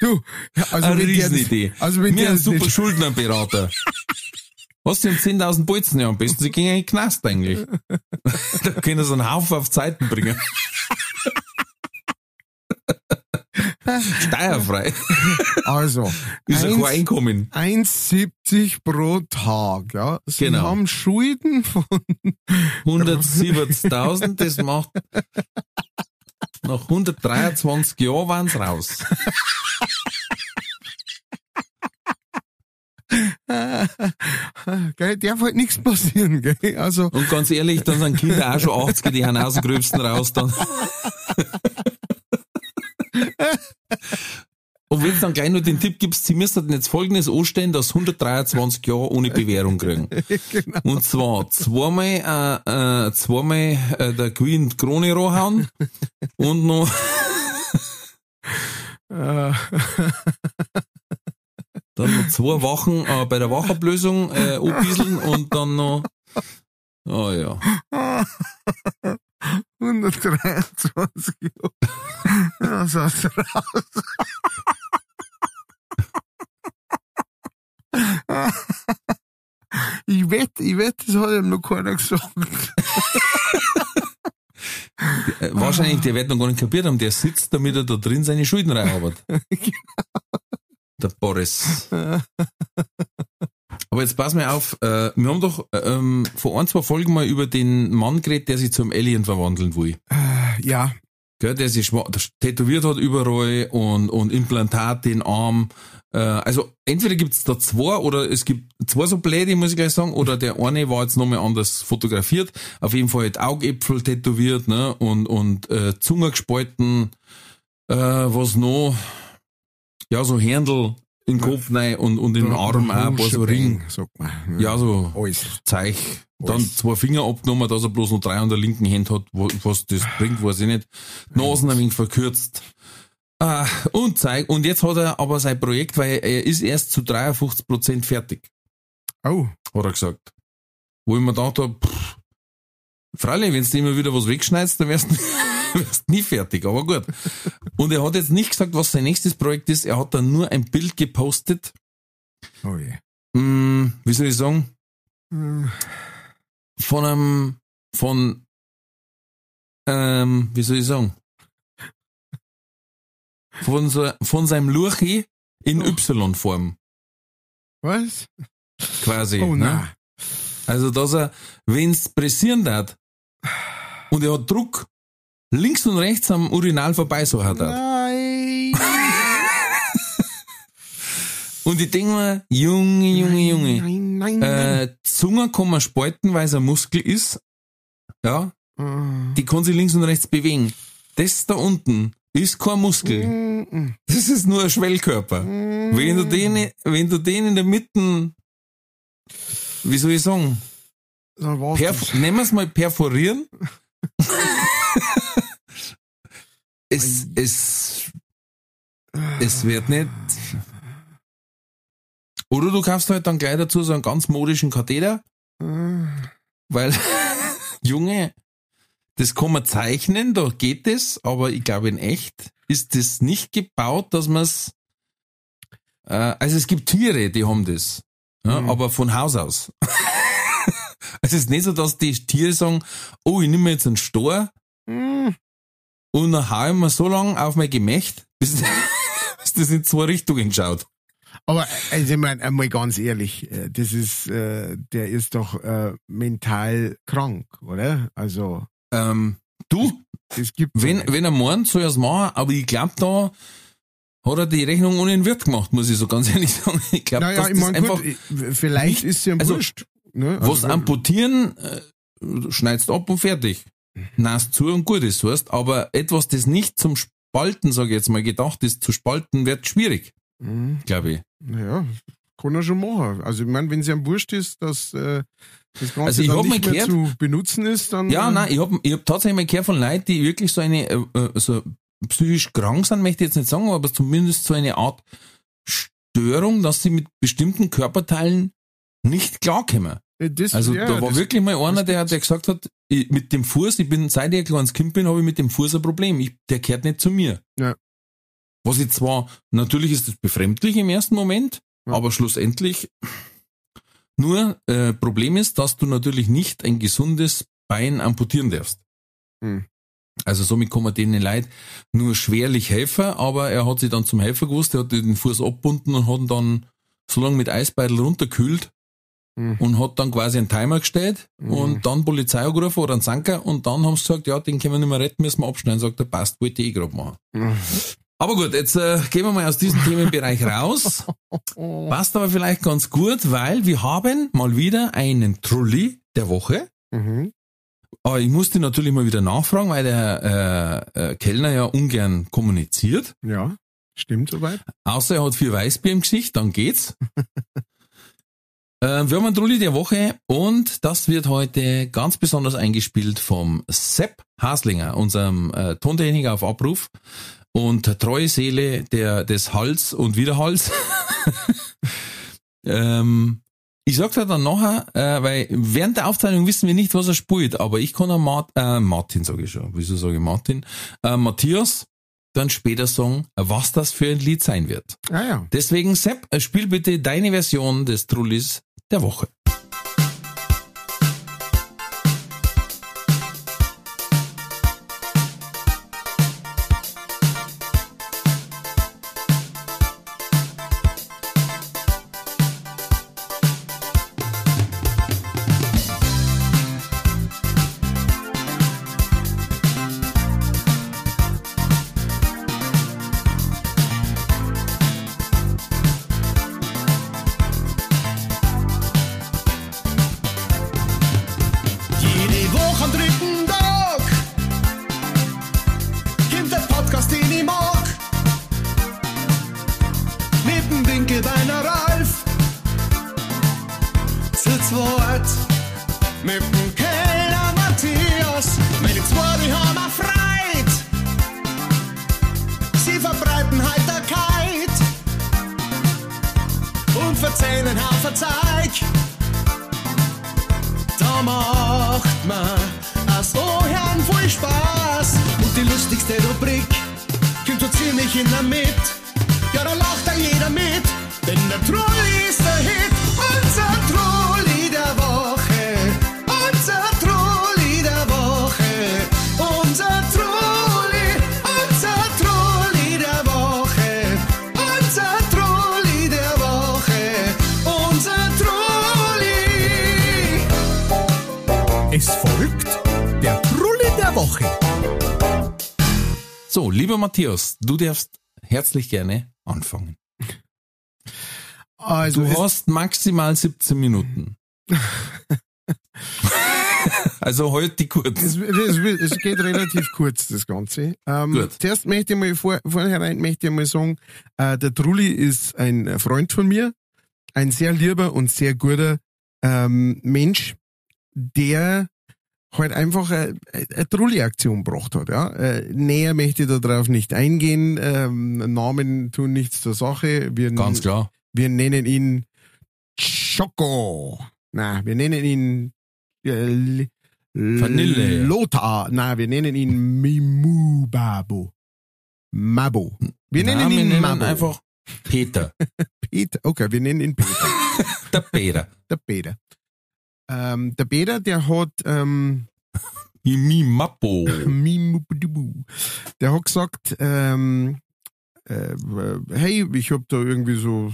du, ja, also Eine Riesenidee. Also der haben das super Schuldnerberater. Was, haben 10.000 Bolzen ja am besten. Sie gehen in den Knast eigentlich. da können sie einen Haufen auf Zeiten bringen. Steuerfrei. also, Ist ja kein eins- Einkommen. 1,70 pro Tag, ja. Sie Genau. haben Schulden von 170.000, das macht nach 123 Jahren waren's raus. Gell, darf halt nichts passieren, gell? Also, Und ganz ehrlich, dann sind Kinder auch schon 80, die haben aus dem Gröbsten raus dann. Und wenn du dann gleich nur den Tipp gibst, sie müssten jetzt folgendes anstellen, dass 123 Jahre ohne Bewährung kriegen. genau. Und zwar zweimal, äh, äh, zweimal äh, der Queen die Krone ranhauen und noch Äh, Dann noch zwei Wochen äh, bei der Wachablösung äh, anbieseln und dann noch. Oh ja. 123 Jahre. Ja, so ist raus. Ich wette, ich wette, das hat ihm noch keiner gesagt. Wahrscheinlich, der wird noch gar nicht kapiert haben, der sitzt, damit er da drin seine Schulden reinarbeitet. Der Boris. Aber jetzt pass mal auf, äh, wir haben doch äh, ähm, vor ein, zwei Folgen mal über den Mann geredet, der sich zum Alien verwandeln will. Ja, gell, der sich tätowiert hat überall und, und Implantate in den Arm. Äh, also entweder gibt's da zwei oder es gibt zwei so Bläde, muss ich gleich sagen, oder der eine war jetzt nochmal anders fotografiert. Auf jeden Fall hat Augäpfel tätowiert ne? und, und äh, Zunge gespalten, äh, was noch, ja, so Händel in den Kopf rein und, und in den Arm auch ein paar so Ring. Sagt man. Ja, so Alles. Zeich. Dann Alles. zwei Finger abgenommen, dass er bloß noch drei an der linken Hand hat. Was das bringt, weiß ich nicht. Nasen ein wenig verkürzt. Ah, und zeig. Und jetzt hat er aber sein Projekt, weil er ist erst zu 53 Prozent fertig, Oh. hat er gesagt. Wo ich mir gedacht hab, pff, freilich, wenn du immer wieder was wegschneidest, dann wärst du wärst nie fertig, aber gut. Und er hat jetzt nicht gesagt, was sein nächstes Projekt ist. Er hat dann nur ein Bild gepostet. Oh je. Hm, wie soll ich sagen? Hm. von einem, von, ähm, wie soll ich sagen? Von, so, von seinem Lurchi in Y-Form, Was? quasi. Oh ne? nein. Also, dass er, wenn's pressieren darf, und er hat Druck, links und rechts am Urinal vorbei so hat er. Nein. Und ich denke mir, Junge, Junge, Junge, Nein, nein, nein. äh, Zunge kann man spalten, weil es ein Muskel ist. Ja, Ah. die kann sich links und rechts bewegen. Das da unten ist kein Muskel. Mm, Das ist nur ein Schwellkörper. Wenn du den, wenn du den in der Mitte, wie soll ich sagen, perf nehmen wir es mal perforieren. es, es, es wird nicht. Oder du kaufst halt dann gleich dazu so einen ganz modischen Katheter, weil, Junge, das kann man zeichnen, da geht es, aber ich glaube in echt ist das nicht gebaut, dass man es, äh, also es gibt Tiere, die haben das, ja, Mhm. aber von Haus aus. es ist nicht so, dass die Tiere sagen, oh, ich nehme jetzt einen Stor Mm. Und dann hau ich mir so lange auf mein Gemächt, bis, bis das in zwei Richtungen schaut. Aber also ich meine, einmal ganz ehrlich, äh, das ist, äh, der ist doch äh, mental krank, oder? Also Ähm, du, es gibt Wenn, wenn er meint, soll er es machen, aber ich glaube, da hat er die Rechnung ohne den Wirt gemacht, muss ich so ganz ehrlich sagen. Ich glaube, naja, dass ich das meine, einfach, gut, vielleicht ist ja also, wurscht. Ne? was Also, amputieren, äh, schneidest ab und fertig. Nas zu und gut ist, weißt, aber etwas, das nicht zum Spalten, sage ich jetzt mal, gedacht ist, zu spalten, wird schwierig, Mhm. glaube ich. Naja, kann er schon machen. Also ich meine, wenn es ihm wurscht ist, dass äh, das Ganze Also ich dann nicht gehört- zu benutzen ist, dann Ja, äh, nein, ich hab, ich hab tatsächlich mal gehört von Leuten, die wirklich so eine, äh, äh, so psychisch krank sind, möchte ich jetzt nicht sagen, aber zumindest so eine Art Störung, dass sie mit bestimmten Körperteilen nicht klarkommen. Äh, das, Also ja, da war wirklich mal einer, der, der gesagt hat, ich, mit dem Fuß, ich bin, seit ich ein kleines Kind bin, habe ich mit dem Fuß ein Problem. Ich, der gehört nicht zu mir. Ja. Was ich zwar, natürlich ist das befremdlich im ersten Moment, Ja. aber schlussendlich nur äh, Problem ist, dass du natürlich nicht ein gesundes Bein amputieren darfst. Hm. Also somit kann man denen Leid nur schwerlich helfen, aber er hat sich dann zum Helfer gewusst, er hat den Fuß abbunden und hat ihn dann so lange mit Eisbeitel runterkühlt Hm. und hat dann quasi einen Timer gestellt Mhm. und dann Polizei angerufen oder einen Sanker und dann haben sie gesagt, ja, den können wir nicht mehr retten, müssen wir abschneiden. Sagt er, passt, wollte ich eh gerade machen. Mhm. Aber gut, jetzt äh, gehen wir mal aus diesem Themenbereich raus. Passt aber vielleicht ganz gut, weil wir haben mal wieder einen Trulli der Woche. Mhm. Aber ich musste natürlich mal wieder nachfragen, weil der äh, äh, Kellner ja ungern kommuniziert. Ja, stimmt soweit. Außer er hat viel Weißbier im Gesicht, dann geht's. äh, wir haben einen Trulli der Woche und das wird heute ganz besonders eingespielt vom Sepp Haslinger, unserem äh, Tontechniker auf Abruf und treue Seele der, des Hals und Wiederhals. ähm, ich sag dir dann nachher, äh, weil während der Aufzeichnung wissen wir nicht, was er spielt, aber ich kann Mart äh, Martin, sage ich schon, wieso sage ich Martin, äh, Matthias dann später sagen, was das für ein Lied sein wird. Ah ja. Deswegen, Sepp, spiel bitte deine Version des Trullis der. Woche. Du darfst herzlich gerne anfangen. Also Du hast maximal 17 Minuten. also heute die kurz. es, es, es geht relativ kurz, das Ganze. Ähm, Gut. Zuerst möchte ich mal vor, vornherein möchte ich mal sagen, äh, der Trulli ist ein Freund von mir, ein sehr lieber und sehr guter ähm, Mensch, der halt einfach eine, eine Trulli-Aktion gebracht hat. Ja? Äh, näher möchte ich darauf nicht eingehen. Ähm, Namen tun nichts zur Sache. Wir, Ganz klar. wir nennen ihn Schoko. Na, wir nennen ihn äh, Vanille. Lothar. Na, wir nennen ihn Mimubabo. Mabo. Wir nennen wir ihn nennen Mabo. einfach Peter. Peter. Okay, wir nennen ihn Peter. Der Peter. der Peter. Ähm, der Peter, der hat ähm, Mimi Mappo. Mimubudubu. Der hat gesagt, ähm, äh, hey, ich hab da irgendwie so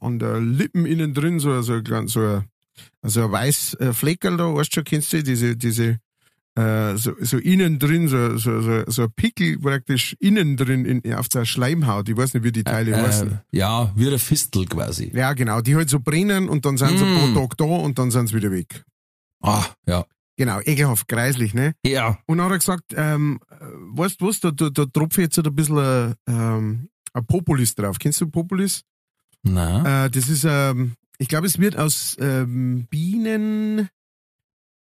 an der Lippen innen drin so, so, so, ein- so ein weiß äh, Fleckerl da, weißt du schon, kennst du diese, diese äh, so, so innen drin, so, so, so, so ein Pickel praktisch innen drin in, auf der Schleimhaut. Ich weiß nicht, wie die Teile heißen. Äh, ja, wie der Fistel quasi. Ja, genau, die halt so brennen und dann sind sie Mm. paar Tage da und dann sind sie wieder weg. Ah, ja. Genau, ekelhaft, greislich, ne? Ja. Und dann hat er gesagt, ähm, äh, weißt du was, da, da, da tropfe jetzt halt ein bisschen ein, ähm, ein Populis drauf. Kennst du Populis? Na, Äh, das ist, ähm, ich glaube, es wird aus ähm, Bienen,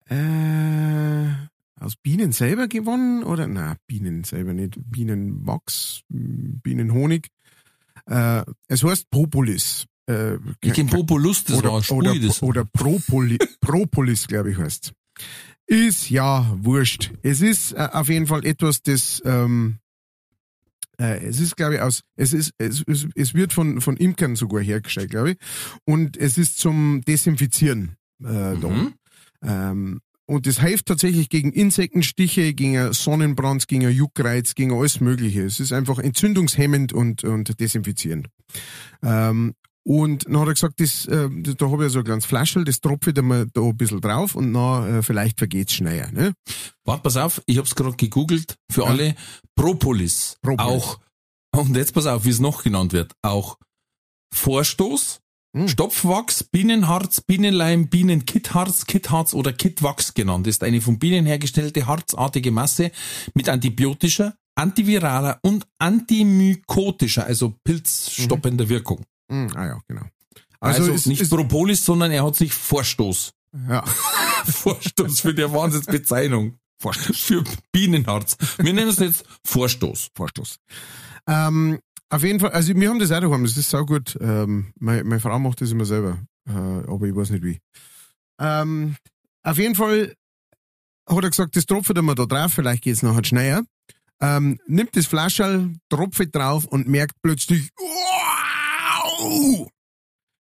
äh, aus Bienen selber gewonnen oder? Na, Bienen selber nicht. Bienenwachs, Bienenhonig. Äh, es heißt Propolis. Äh, ich kenn Populus, das oder, war ein oder, Spui, das. oder Propoli, Propolis, glaube ich, heißt Ist ja wurscht. Es ist äh, auf jeden Fall etwas, das ähm, äh, es ist, glaube ich, aus, es ist, es, es, es wird von, von Imkern sogar hergestellt, glaube ich. Und es ist zum Desinfizieren äh, Mhm. da. Ähm, und das hilft tatsächlich gegen Insektenstiche, gegen Sonnenbrand, gegen Juckreiz, gegen alles Mögliche. Es ist einfach entzündungshemmend und, und desinfizierend. Ähm, und dann hat er gesagt, das, äh, da habe ich so ein kleines Flaschel, das tropfe ich da mal da ein bisschen drauf und dann äh, vielleicht vergeht's schneller. Ne? Warte, pass auf, ich hab's gerade gegoogelt für Ja. alle. Propolis. Propolis. Auch, und jetzt pass auf, wie es noch genannt wird. Auch Vorstoß, Hm. Stopfwachs, Bienenharz, Bienenleim, Bienenkitharz, Kitharz oder Kitwachs genannt. Ist eine von Bienen hergestellte harzartige Masse mit antibiotischer, antiviraler und antimykotischer, also pilzstoppender Wirkung. Hm, ah ja, genau. Also, Also, es nicht ist, Propolis, sondern er hat sich Vorstoß. ja, Vorstoß für die Wahnsinnsbezeichnung. Vorstoß. Für Bienenharz. Wir nennen es jetzt Vorstoß. Vorstoß. Ähm, auf jeden Fall, also wir haben das auch daheim, das ist saugut. Ähm, meine, meine Frau macht das immer selber, äh, aber ich weiß nicht wie. Ähm, auf jeden Fall hat er gesagt, das tropft er mal da drauf, vielleicht geht's nachher schneller. Ähm, nimmt das Flascherl, tropft drauf und merkt plötzlich, wow!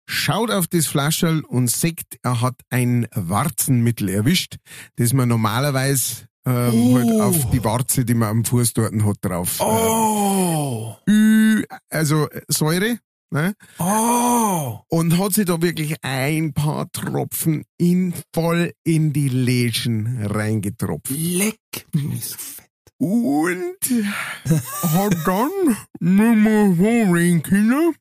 Schaut auf das Flascherl und sagt, er hat ein Warzenmittel erwischt, das man normalerweise ähm, halt auf die Warze, die man am Fuß dort hat, drauf. Oh! Äh, Ü, also äh, Säure. Ne? Oh! Und hat sich da wirklich ein paar Tropfen in, voll in die Läschen reingetropft. Leck mich fett. Und hat dann mehr vorreden können.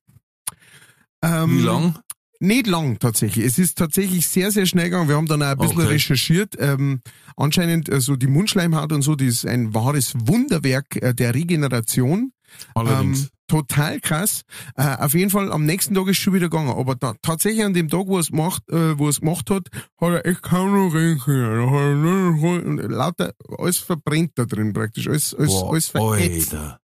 Ähm, Wie lang? Nicht lang tatsächlich. Es ist tatsächlich sehr, sehr schnell gegangen. Wir haben dann auch ein bisschen Okay. recherchiert. Ähm, anscheinend, äh, so die Mundschleimhaut und so, die ist ein wahres Wunderwerk äh, der Regeneration. Allerdings. Ähm, total krass. Äh, auf jeden Fall am nächsten Tag ist schon wieder gegangen. Aber da, tatsächlich an dem Tag, wo es macht, äh, wo es gemacht hat, hat er echt kaum noch reden er Lauter alles verbrennt da drin praktisch. Alles, alles, Boah, alles verätzt. Alter.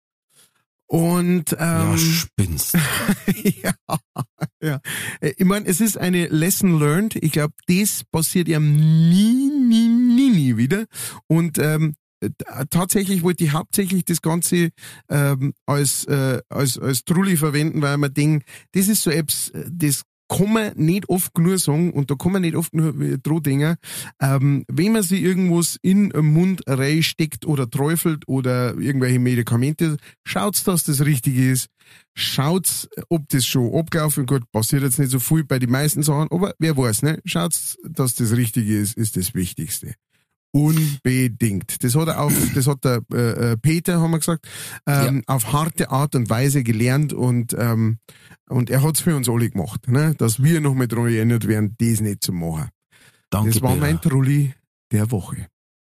Und Ja, ähm, spinnst. ja, ja. Ich meine, es ist eine Lesson learned. Ich glaube, das passiert ja nie, nie, nie, nie wieder. Und ähm, tatsächlich wollte ich hauptsächlich das Ganze ähm, als, äh, als, als Trulli verwenden, weil man denkt, das ist so etwas, äh, das kann man nicht oft genug sagen und da kann man nicht oft genug dran denken, ähm, wenn man sich irgendwas in den Mund reinsteckt oder träufelt oder irgendwelche Medikamente, schaut's, dass das Richtige ist. Schaut's, ob das schon abgelaufen Gut, passiert jetzt nicht so viel bei den meisten Sachen, aber wer weiß, ne? Schaut's, dass das Richtige ist, ist das Wichtigste. Unbedingt. Das hat er auf, das hat der äh, äh, Peter, haben wir gesagt, ähm, auf harte Art und Weise gelernt und ähm, und er hat's für uns alle gemacht, ne? dass wir noch mit daran erinnert werden, das nicht zu machen. Danke, das war Bera. mein Trulli der Woche.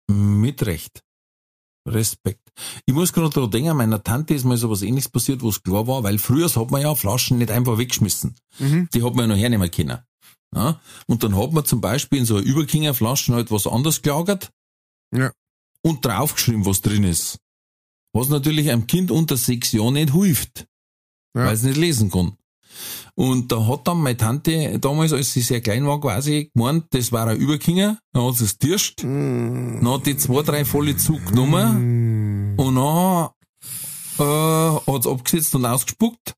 Mit Recht. Respekt. Ich muss gerade daran denken, meiner Tante ist mal so was ähnliches passiert, wo es klar war, weil früher hat man ja Flaschen nicht einfach weggeschmissen. Mhm. Die hat man ja noch hernehmen können. Ja? Und dann hat man zum Beispiel in so einer Überkingerflaschen halt was anderes gelagert Ja. und draufgeschrieben, was drin ist. Was natürlich einem Kind unter sechs Jahren nicht hilft, Ja. weil es nicht lesen kann. Und da hat dann meine Tante damals, als sie sehr klein war, quasi gemeint, das war ein Überkinger, dann hat sie es tirscht, Mm. dann hat die zwei, drei volle Zug genommen und dann äh, hat es abgesetzt und ausgespuckt.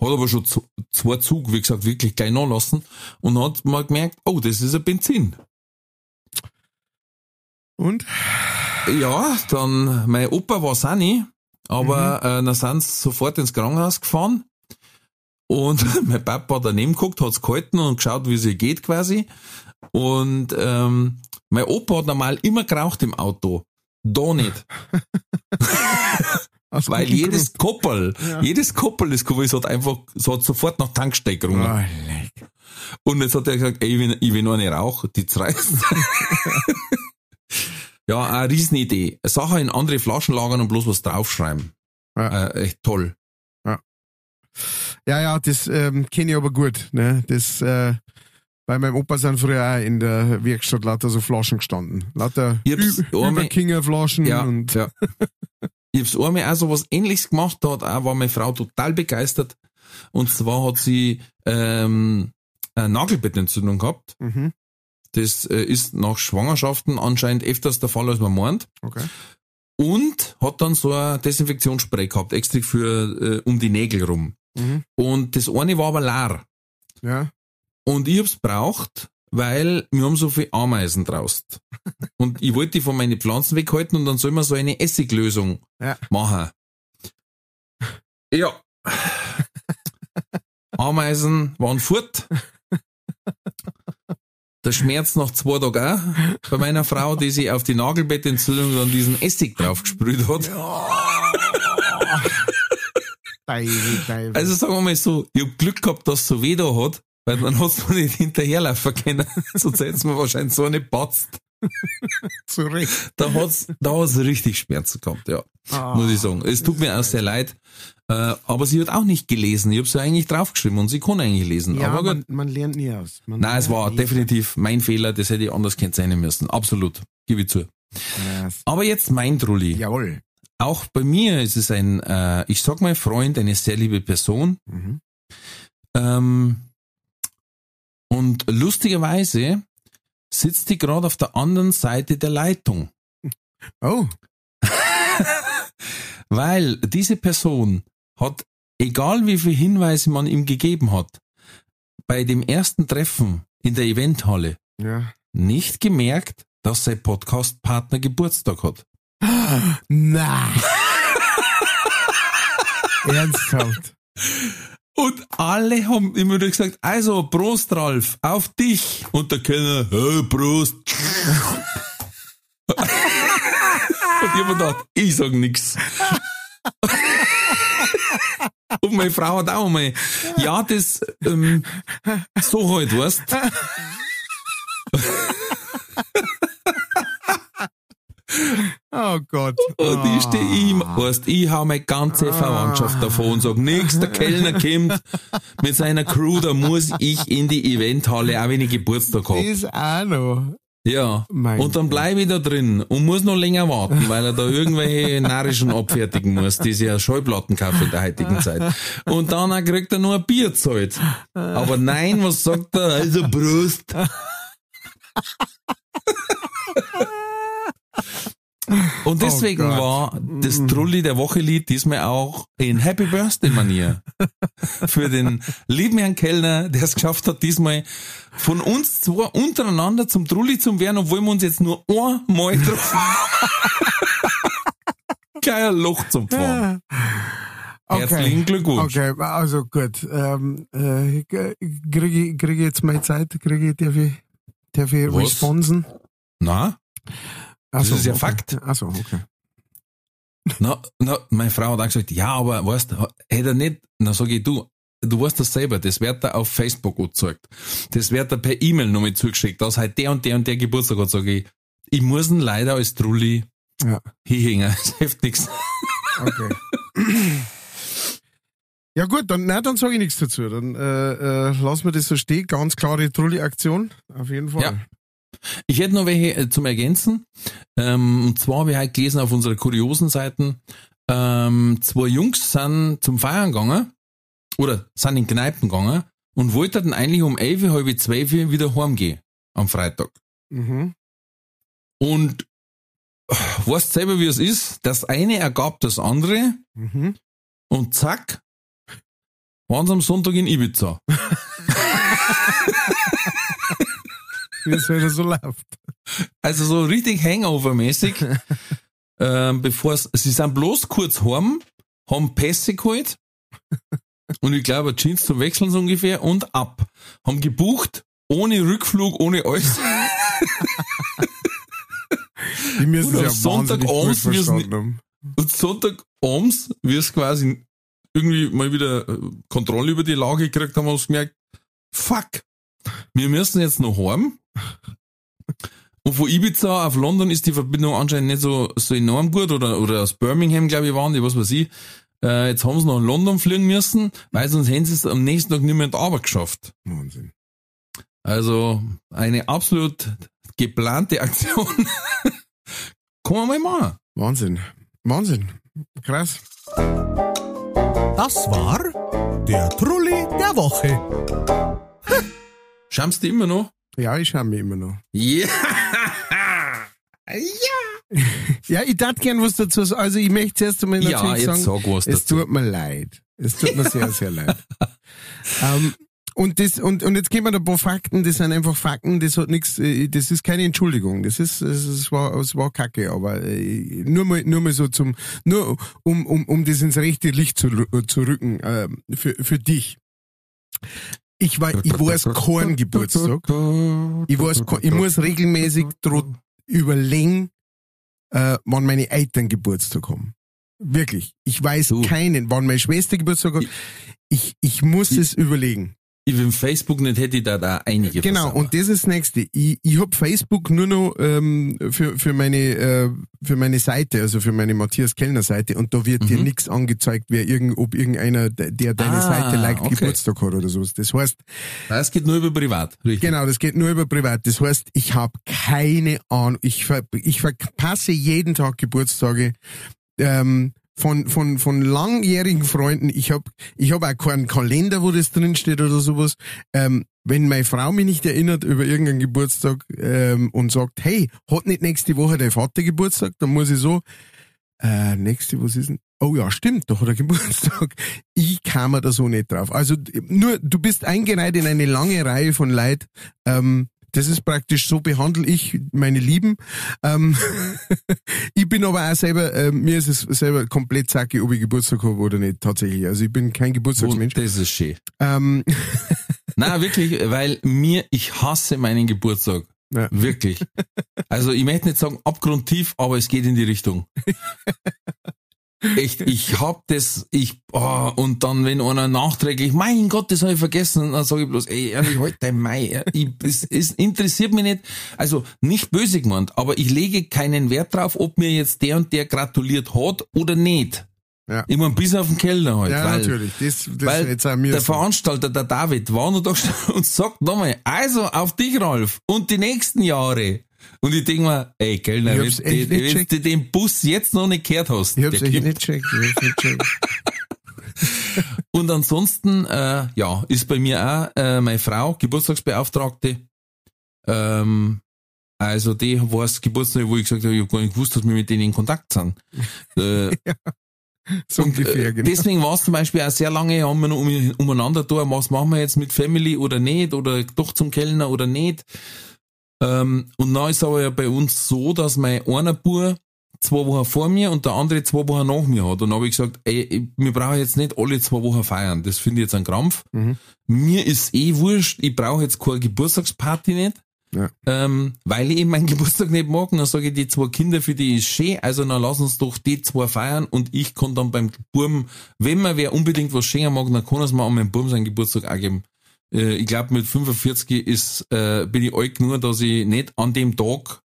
Hat aber schon zwei Zug, wie gesagt, wirklich gleich nachlassen. Und hat man gemerkt, oh, das ist ein Benzin. Und? Ja, dann, mein Opa war es auch nicht, aber Mhm. äh, dann sind sie sofort ins Krankenhaus gefahren. Und mein Papa hat daneben geguckt, hat's gehalten und geschaut, wie es ihr geht quasi. Und ähm, mein Opa hat normal immer geraucht im Auto. Da nicht. Aus Weil jedes Koppel, jedes Koppel des Kuwis hat einfach, so hat sofort nach Tanksteig Grund. gerungen. Oh, leck. Und jetzt hat er gesagt, ey, ich will, ich will noch eine Rauch, die zerreißt. ja, eine Riesenidee. Sache in andere Flaschen lagern und bloß was draufschreiben. Ja. Äh, echt toll. Ja, ja, das ähm, kenne ich aber gut. Ne? Das, äh, bei meinem Opa sind früher auch in der Werkstatt lauter so Flaschen gestanden. Lauter Überkinger-Flaschen Ja, und ja. Ich hab's einmal auch so was ähnliches gemacht, da hat auch, war meine Frau total begeistert. Und zwar hat sie ähm, eine Nagelbettentzündung gehabt. mhm. Das äh, ist nach Schwangerschaften anscheinend öfters der Fall, als man meint. okay. Und hat dann so ein Desinfektionsspray gehabt, extra für äh, um die Nägel rum. Mhm. Und das eine war aber leer. Ja. Und ich hab's braucht, weil wir haben so viel Ameisen draus. Und ich wollte die von meinen Pflanzen weghalten und dann soll man so eine Essiglösung Ja. machen. Ja. Ameisen waren fort. Der Schmerz nach zwei Tagen auch bei meiner Frau, die sich auf die Nagelbettentzündung dann diesen Essig draufgesprüht hat. Teufel. Also sagen wir mal so, ich hab Glück gehabt, dass es so weh da hat, weil dann hat's mir nicht hinterherlaufen können. Sonst hätt's mir wahrscheinlich so eine patzt. zurecht. Da hat's, da hat's richtig Schmerzen gehabt, ja. Ah. Muss ich sagen. Es tut mir auch sehr leid. Äh, aber sie hat auch nicht gelesen. Ich habe sie eigentlich draufgeschrieben und sie kann eigentlich lesen. Ja, aber man, man lernt nie aus. Man Nein, es war nie. definitiv mein Fehler. Das hätte ich anders kennzeichnen müssen. Absolut. Gebe ich zu. Ja, Aber jetzt mein Trulli. Jawohl. Auch bei mir ist es ein, äh, ich sag mal Freund, eine sehr liebe Person. Mhm. Ähm, und lustigerweise sitzt die gerade auf der anderen Seite der Leitung. Oh, Weil diese Person hat, egal wie viel Hinweise man ihm gegeben hat, bei dem ersten Treffen in der Eventhalle ja. nicht gemerkt, dass sein Podcast-Partner Geburtstag hat. Na. Ernsthaft. Und alle haben immer gesagt, also Prost, Ralf, auf dich. Und der Kellner, hey, Prost. Und mir gedacht, ich sag nix. Und meine Frau hat auch einmal, ja, das, ähm, so halt, weißt. Oh Gott. Und ich steh ihm, weißt, ich hau meine ganze Verwandtschaft davon und sag, nix, der Kellner kommt mit seiner Crew, da muss ich in die Eventhalle, auch wenn ich Geburtstag hab. Das auch noch. Ja. Mein und dann bleib ich da drin und muss noch länger warten, weil er da irgendwelche Narischen abfertigen muss, die sich ja Schallplatten kaufen in der heutigen Zeit. Und dann kriegt er nur ein Bier zahlt. Aber nein, was sagt er? Also Brust. Und deswegen Oh war das Trulli der Woche Lied diesmal auch in Happy Birthday Manier. Für den lieben Herrn Kellner, der es geschafft hat, diesmal von uns zwei untereinander zum Trulli zu werden, obwohl wir uns jetzt nur einmal getroffen haben. Kein Loch zum Fahren. Herzlichen Glückwunsch. Okay, also gut. Ähm, äh, kriege ich, krieg ich jetzt meine Zeit? Kriege ich, darf ich, darf ich Was? responsen? Na? Ach Das so, ist ja okay. Fakt. Ach so, okay. Na, na, meine Frau hat auch gesagt, ja, aber weißt, hätte er nicht, na sag ich, du, du weißt das selber, das wird da auf Facebook angezeigt. Das wird da per E-Mail noch mit zugeschickt, dass halt der und der und der Geburtstag hat, sag ich, ich muss ihn leider als Trulli Ja. hinhängen. Das hilft nichts. Okay. Ja gut, dann, nein, dann sage ich nichts dazu. Dann äh, äh, lassen wir das so stehen. Ganz klare Trulli-Aktion. Auf jeden Fall. Ja. Ich hätte noch welche äh, zum Ergänzen. Ähm, und zwar habe ich halt gelesen auf unserer kuriosen Seiten, ähm, zwei Jungs sind zum Feiern gegangen oder sind in Kneipen gegangen und wollten eigentlich um 11, halb 12 wieder heimgehen am Freitag. Mhm. Und äh, weißt selber, wie es ist. Das eine ergab das andere Mhm. und zack, waren sie am Sonntag in Ibiza. Wie es halt so läuft. Also so richtig Hangover-mäßig. ähm, bevor sie sind bloß kurz heim, haben Pässe geholt und ich glaube Jeans zum Wechseln so ungefähr und ab. Haben gebucht, ohne Rückflug, ohne alles. Die müssen es ja verstanden haben. Und Sonntagabends, wie es quasi irgendwie mal wieder äh, Kontrolle über die Lage gekriegt haben, haben wir gemerkt, fuck, wir müssen jetzt noch heim. Und von Ibiza auf London ist die Verbindung anscheinend nicht so, so enorm gut oder, oder aus Birmingham, glaube ich, waren die, was weiß ich. Äh, jetzt haben sie nach London fliegen müssen, weil sonst hätten sie es am nächsten Tag nicht mehr in die Arbeit geschafft. Wahnsinn. Also eine absolut geplante Aktion. Kann man mal machen. Wahnsinn. Wahnsinn. Krass. Das war der Trulli der Woche. Schamst du immer noch? Ja, ich schaue mich immer noch. Ja! Ja, ich darf gern was dazu sagen. Also ich möchte zuerst einmal Ja, natürlich jetzt sagen, sag was es dazu. tut mir leid. Es tut mir sehr, sehr leid. ähm, und das, und, und jetzt geben wir da ein paar Fakten, das sind einfach Fakten, das hat nichts, das ist keine Entschuldigung, das ist, es war, es war kacke, aber äh, nur mal, nur mal so zum, nur um, um, um das ins rechte Licht zu, rü- zu rücken, äh, für, für dich. Ich war, ich weiß keinen Geburtstag. Ich weiß, ich muss regelmäßig überlegen, äh, wann meine Eltern Geburtstag haben. Wirklich. Ich weiß Du. keinen, wann meine Schwester Geburtstag hat. Ich, ich muss es überlegen. Ich wenn Facebook nicht hätte, ich da da einige Genau, versauen. und das ist das nächste. Ich, ich hab Facebook nur noch ähm, für, für, meine, äh, für meine Seite, also für meine Matthias Kellner Seite und da wird dir Mhm. nichts angezeigt, wer irgend, ob irgendeiner, der der deine Ah, Seite liked, okay. Geburtstag hat oder sowas. Das heißt, Das geht nur über privat, richtig? Genau, das geht nur über privat. Das heißt, ich habe keine Ahnung. Ich, ver ich verpasse jeden Tag Geburtstage ähm, von, von, von langjährigen Freunden. Ich habe ich hab auch keinen Kalender, wo das drinsteht oder sowas. Ähm, wenn meine Frau mich nicht erinnert über irgendeinen Geburtstag ähm, und sagt, hey, hat nicht nächste Woche dein Vater Geburtstag, dann muss ich so, äh, nächste, was ist denn? Oh ja, stimmt, da hat er Geburtstag. Ich kam da so nicht drauf. Also nur, du bist eingereiht in eine lange Reihe von Leid. Ähm, das ist praktisch, so behandle ich meine Lieben. Ähm, ich bin aber auch selber, äh, mir ist es selber komplett zacke, ob ich Geburtstag habe oder nicht, tatsächlich. Also ich bin kein Geburtstagsmensch. das ist schön. Ähm, Nein, wirklich, weil mir, ich hasse meinen Geburtstag. Ja. Wirklich. Also ich möchte nicht sagen abgrundtief, aber es geht in die Richtung. Echt, ich hab das, ich, oh, und dann, wenn einer nachträglich, mein Gott, das habe ich vergessen, dann sage ich bloß, ey, ehrlich, halt dein Mai, ich, es, es interessiert mich nicht, also nicht böse gemeint, aber ich lege keinen Wert drauf, ob mir jetzt der und der gratuliert hat oder nicht. Ja. Ich mein, bis auf den Kellner halt. ja, weil, natürlich. Das, das weil jetzt auch mir der so. Veranstalter, der David, war noch da und sagt nochmal, also auf dich, Ralf, und die nächsten Jahre. Und ich denk mir, ey, Kellner, wenn du wenn du den Bus jetzt noch nicht gehört hast. Ich hab's echt nicht checkt. Ich hab's nicht checkt. Und ansonsten, äh, ja, ist bei mir auch äh, meine Frau, Geburtstagsbeauftragte. Ähm, also die war das Geburtstag, wo ich gesagt habe, ich hab gar nicht gewusst, dass wir mit denen in Kontakt sind. äh, So Und, ungefähr, äh, genau. Deswegen war es zum Beispiel auch sehr lange, haben wir noch um, umeinander da, was machen wir jetzt mit Family oder nicht, oder doch zum Kellner oder nicht. Ähm, und dann ist aber ja bei uns so, dass mein einer Bub zwei Wochen vor mir und der andere zwei Wochen nach mir hat. Und dann habe ich gesagt, ey, wir brauchen jetzt nicht alle zwei Wochen feiern. Das finde ich jetzt ein Krampf. Mhm. Mir ist eh wurscht, ich brauche jetzt keine Geburtstagsparty nicht. Ja. ähm, weil ich eben meinen Geburtstag nicht mag. Und dann sage ich, die zwei Kinder, für die ist schön, also dann lass uns doch die zwei feiern und ich kann dann beim Burm, wenn man wer unbedingt was schenken mag, dann kann er es mal an meinem Burm seinen Geburtstag auch geben. Äh, ich glaube, mit 45 ist, äh, bin ich alt genug, dass ich nicht an dem Tag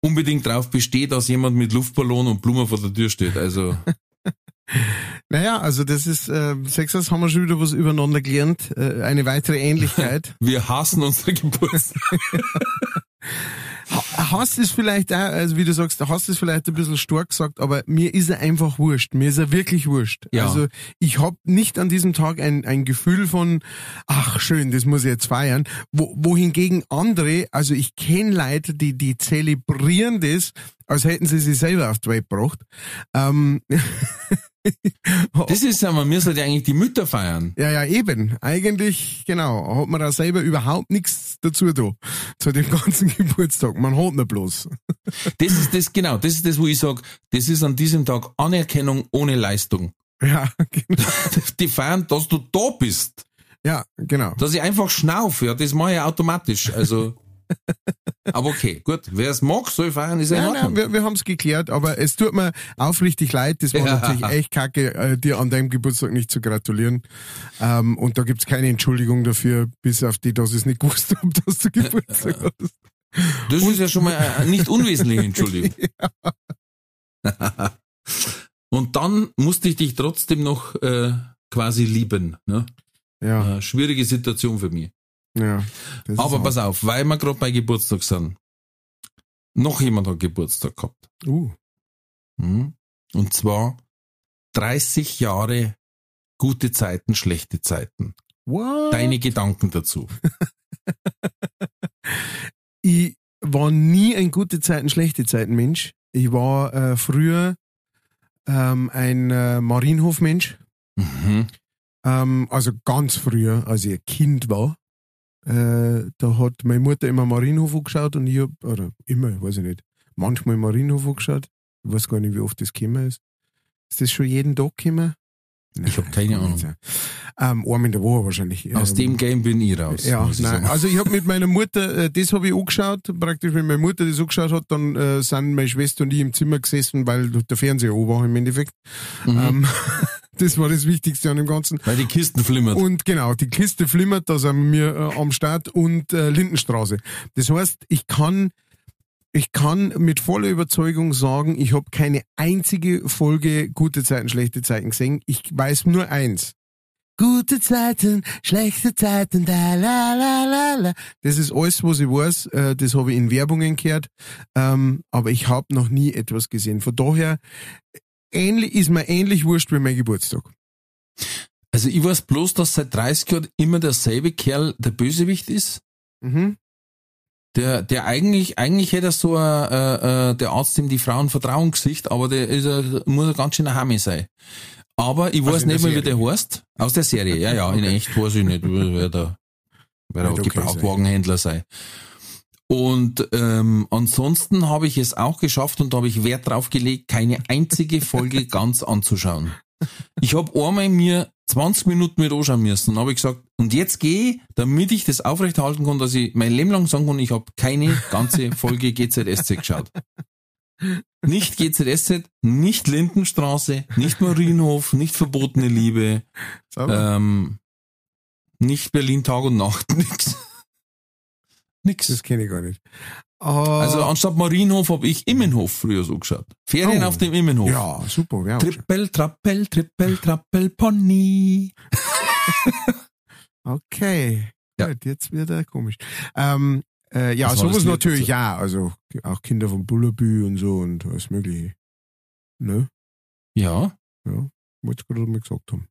unbedingt drauf bestehe, dass jemand mit Luftballon und Blumen vor der Tür steht. Also, Naja, also das ist, äh, Sexers haben wir schon wieder was übereinander gelernt. Äh, eine weitere Ähnlichkeit. wir hassen unsere Geburtstag. Hass ist vielleicht auch, also wie du sagst, der Hass ist vielleicht ein bisschen stark gesagt, aber mir ist er einfach wurscht. Mir ist er wirklich wurscht. Ja. Also ich habe nicht an diesem Tag ein, ein Gefühl von, ach schön, das muss ich jetzt feiern. Wo, wohingegen andere, also ich kenne Leute, die, die zelebrieren das, als hätten sie sich selber auf die Welt gebracht. Ähm, Das ist ja, man müsste ja eigentlich die Mütter feiern. Ja, ja, eben. Eigentlich, genau, hat man da selber überhaupt nichts dazu da, zu dem ganzen Geburtstag. Man hat nur bloß. Das ist das, genau, das ist das, wo ich sage, das ist an diesem Tag Anerkennung ohne Leistung. Ja, genau. Die feiern, dass du da bist. Ja, genau. Dass ich einfach schnaufe, ja, das mache ich automatisch. Also, aber okay, gut. Wer es mag, soll feiern, ist ja in Nein, wir, wir haben es geklärt, aber es tut mir aufrichtig leid. Das war Ja. natürlich echt kacke, äh, dir an deinem Geburtstag nicht zu gratulieren. Ähm, und da gibt's keine Entschuldigung dafür, bis auf die, dass ich es nicht gewusst habe, dass du Geburtstag hast. Das ist ja schon mal eine nicht unwesentliche Entschuldigung. Und dann musste ich dich trotzdem noch äh, quasi lieben. Ne? Ja, Äh, schwierige Situation für mich. Ja. Aber pass auf, weil wir gerade bei Geburtstag sind. Noch jemand hat Geburtstag gehabt. Uh, Mhm. Und zwar 30 Jahre gute Zeiten, schlechte Zeiten. what? Deine Gedanken dazu. ich war nie ein gute Zeiten, schlechte Zeiten Mensch. Ich war äh, früher ähm, ein äh, Marienhofmensch. Mhm. Ähm, also ganz früher, als ich ein Kind war. Äh, da hat meine Mutter immer Marienhof angeschaut und ich hab, oder immer, weiß ich nicht, manchmal Marienhof angeschaut. Ich weiß gar nicht, wie oft das gekommen ist. Ist das schon jeden Tag gekommen? Ich hab keine Ahnung. Ähm, einmal in der Woche wahrscheinlich. Aus Ähm, dem Game bin ich raus. ja, ich nein. sagen. Also ich habe mit meiner Mutter, äh, das habe ich angeschaut, praktisch wenn meine Mutter das angeschaut hat, dann äh, sind meine Schwester und ich im Zimmer gesessen, weil der Fernseher an war im Endeffekt. Mhm. Ähm, das war das Wichtigste an dem Ganzen. Weil die Kisten flimmert. Und genau, die Kiste flimmert, da sind wir äh, am Start und äh, Lindenstraße. Das heißt, ich kann, ich kann mit voller Überzeugung sagen, ich habe keine einzige Folge gute Zeiten, schlechte Zeiten gesehen. Ich weiß nur eins. Gute Zeiten, schlechte Zeiten, da la la la la. Das ist alles, was ich weiß. Äh, das habe ich in Werbungen gehört. Ähm, aber ich habe noch nie etwas gesehen. Von daher ähnlich, ist mir ähnlich wurscht wie mein Geburtstag. Also ich weiß bloß, dass seit 30 Jahren immer derselbe Kerl der Bösewicht ist. Mhm. Der, der eigentlich, eigentlich hätte so ein, äh, äh, der Arzt ihm die Frauen Vertrauen gesicht, aber der ist ein, muss ein ganz schöner Hami sein. Aber ich Also weiß der nicht mehr, wie der heißt. Aus der Serie, ja, ja, in echt weiß ich nicht, wer der, wer der okay Gebrauchtwagenhändler sei. Und ähm, ansonsten habe ich es auch geschafft und da habe ich Wert drauf gelegt, keine einzige Folge ganz anzuschauen. Ich habe einmal mir 20 Minuten mit anschauen müssen und habe ich gesagt, und jetzt gehe damit ich das aufrechterhalten kann, dass ich mein Leben lang sagen kann, ich habe keine ganze Folge GZSZ geschaut. Nicht GZSZ, nicht Lindenstraße, nicht Marienhof, nicht verbotene Liebe, ähm, nicht Berlin Tag und Nacht, nix. Nix. Das kenne ich gar nicht. Ah, Also anstatt Marienhof habe ich Immenhof früher so geschaut. Ferien Oh. auf dem Immenhof. ja, super. Ja, Trippel, Trappel, Trippel, Trappel, Pony. okay. Ja. Gut, jetzt wird er komisch. Ähm, äh, ja, sowas natürlich dazu? ja. Also auch Kinder von Bullabü und so und alles mögliche. Ne? Ja. Ja, wollte ich gerade mal gesagt haben.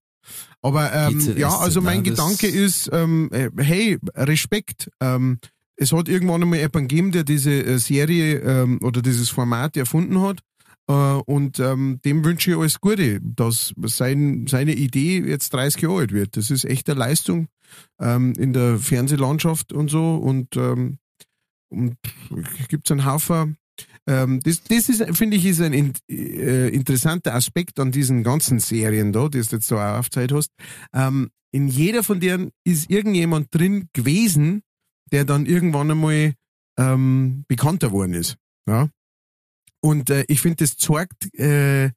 Aber ähm, ja, also mein Gedanke ist, ähm, äh, hey, Respekt. Ähm, es hat irgendwann einmal jemanden gegeben, der diese äh, Serie ähm, oder dieses Format erfunden hat. Äh, und ähm, dem wünsche ich alles Gute, dass sein, seine Idee jetzt 30 Jahre alt wird. Das ist echt eine Leistung ähm, in der Fernsehlandschaft und so. Und, ähm, und gibt es einen Haufen ähm, das, das finde ich, ist ein in, äh, interessanter Aspekt an diesen ganzen Serien da, die du jetzt so auch aufgezeigt hast. Ähm, in jeder von denen ist irgendjemand drin gewesen, der dann irgendwann einmal ähm, bekannter worden ist. Ja. Und äh, ich finde, das zeigt, äh,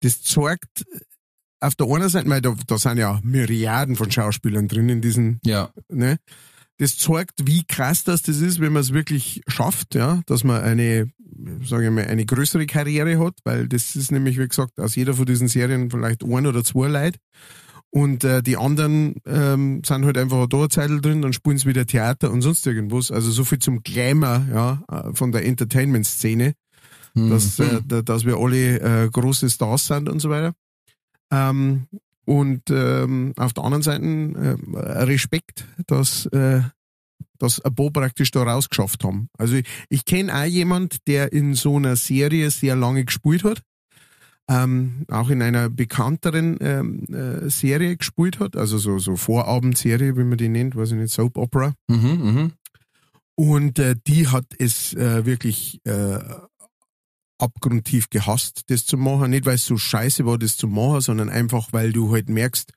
das zeigt auf der einen Seite, weil da, da sind ja Myriaden von Schauspielern drin in diesen, Ja. ne? Das zeigt, wie krass das, das ist, wenn man es wirklich schafft, ja, dass man eine, sage ich mal, eine größere Karriere hat, weil das ist nämlich, wie gesagt, aus jeder von diesen Serien vielleicht ein oder zwei Leute. Und äh, die anderen ähm, sind halt einfach da eine Zeit drin, dann spielen sie wieder Theater und sonst irgendwas. Also so viel zum Glamour ja, äh, von der Entertainment-Szene, dass, äh, da- dass wir alle äh, große Stars sind und so weiter. Ähm, und ähm, auf der anderen Seite äh, Respekt, dass, äh, dass ein paar praktisch da rausgeschafft haben. Also ich, ich kenne auch jemand, der in so einer Serie sehr lange gespielt hat. Ähm, auch in einer bekannteren ähm, äh, Serie gespielt hat, also so, so Vorabendserie, wie man die nennt, weiß ich nicht, Soap Opera. Mhm, mhm. Und äh, die hat es äh, wirklich äh, abgrundtief gehasst, das zu machen. Nicht, weil es so scheiße war, das zu machen, sondern einfach, weil du halt merkst,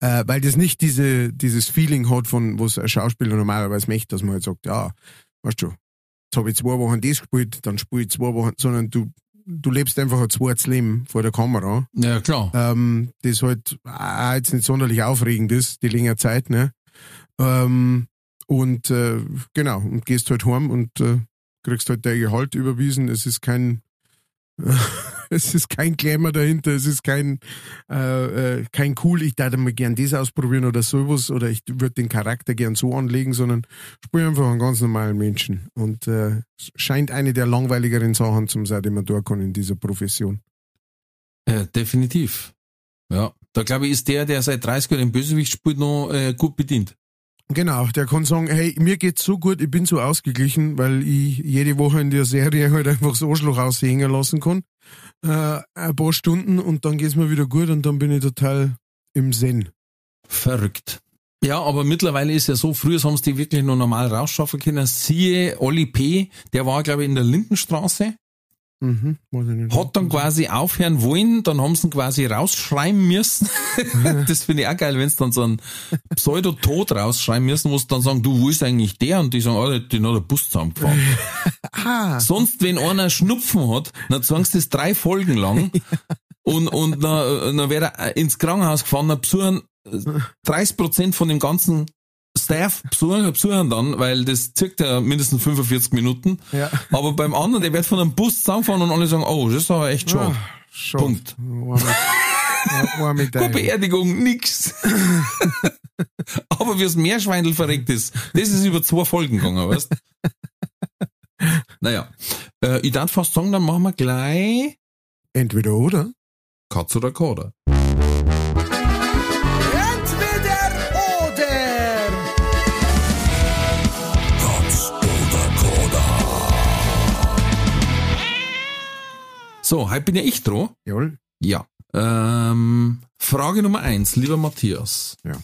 äh, weil das nicht diese, dieses Feeling hat, von was ein Schauspieler normalerweise möchte, dass man halt sagt, ja, weißt du, jetzt habe ich zwei Wochen das gespielt, dann spiele ich zwei Wochen, sondern du, du lebst einfach ein zweites Leben vor der Kamera Ja, klar. ähm, das halt auch jetzt nicht sonderlich aufregend ist, die längere Zeit, ne? Ähm, und äh, genau, und gehst halt heim und äh, kriegst halt dein Gehalt überwiesen. Es ist kein es ist kein Glamour dahinter, es ist kein äh, äh, kein cool, ich darf mal gern das ausprobieren oder sowas oder ich würde den Charakter gern so anlegen, sondern spiele einfach einen ganz normalen Menschen. Und äh, scheint eine der langweiligeren Sachen zum sein, die man tun kann in dieser Profession. Ja, definitiv. Ja. Da glaube ich, ist der, der seit 30 Jahren den Bösewicht spielt, noch äh, gut bedient. Genau, der kann sagen, hey, mir geht's so gut, ich bin so ausgeglichen, weil ich jede Woche in der Serie halt einfach das Arschloch aushängen lassen kann. Äh, ein paar Stunden und dann geht's mir wieder gut und dann bin ich total im Zen. Verrückt. Ja, aber mittlerweile ist ja so, früher haben sie die wirklich noch normal rausschaffen können. Siehe Olli P., der war, glaube ich, in der Lindenstraße, Mhm, hat dann quasi aufhören wollen, dann haben sie ihn quasi rausschreiben müssen. das finde ich auch geil, wenn sie dann so einen Pseudotod rausschreiben müssen, wo sie dann sagen, du, wo ist eigentlich der? Und die sagen, oh, den hat der Bus zusammengefahren. Ah, Sonst, wenn einer Schnupfen hat, dann sagen sie das drei Folgen lang und, und dann, dann wird er ins Krankenhaus gefahren, dann besuchen 30 Prozent von dem ganzen Staff besuchen, dann, weil das circa ja mindestens 45 Minuten. Ja. Aber beim anderen, der wird von einem Bus zusammenfahren und alle sagen, oh, das ist aber echt schade. Punkt. Mit, war mit Keine. Beerdigung, nix. aber wie das Meerschweindel verreckt ist, das ist über zwei Folgen gegangen, weißt Naja, äh, ich darf fast sagen, dann machen wir gleich Entweder oder. Katz oder Koda. So, heute bin ja ich dran. Jawohl. Ja. Ähm, Frage Nummer eins, lieber Matthias. Ja.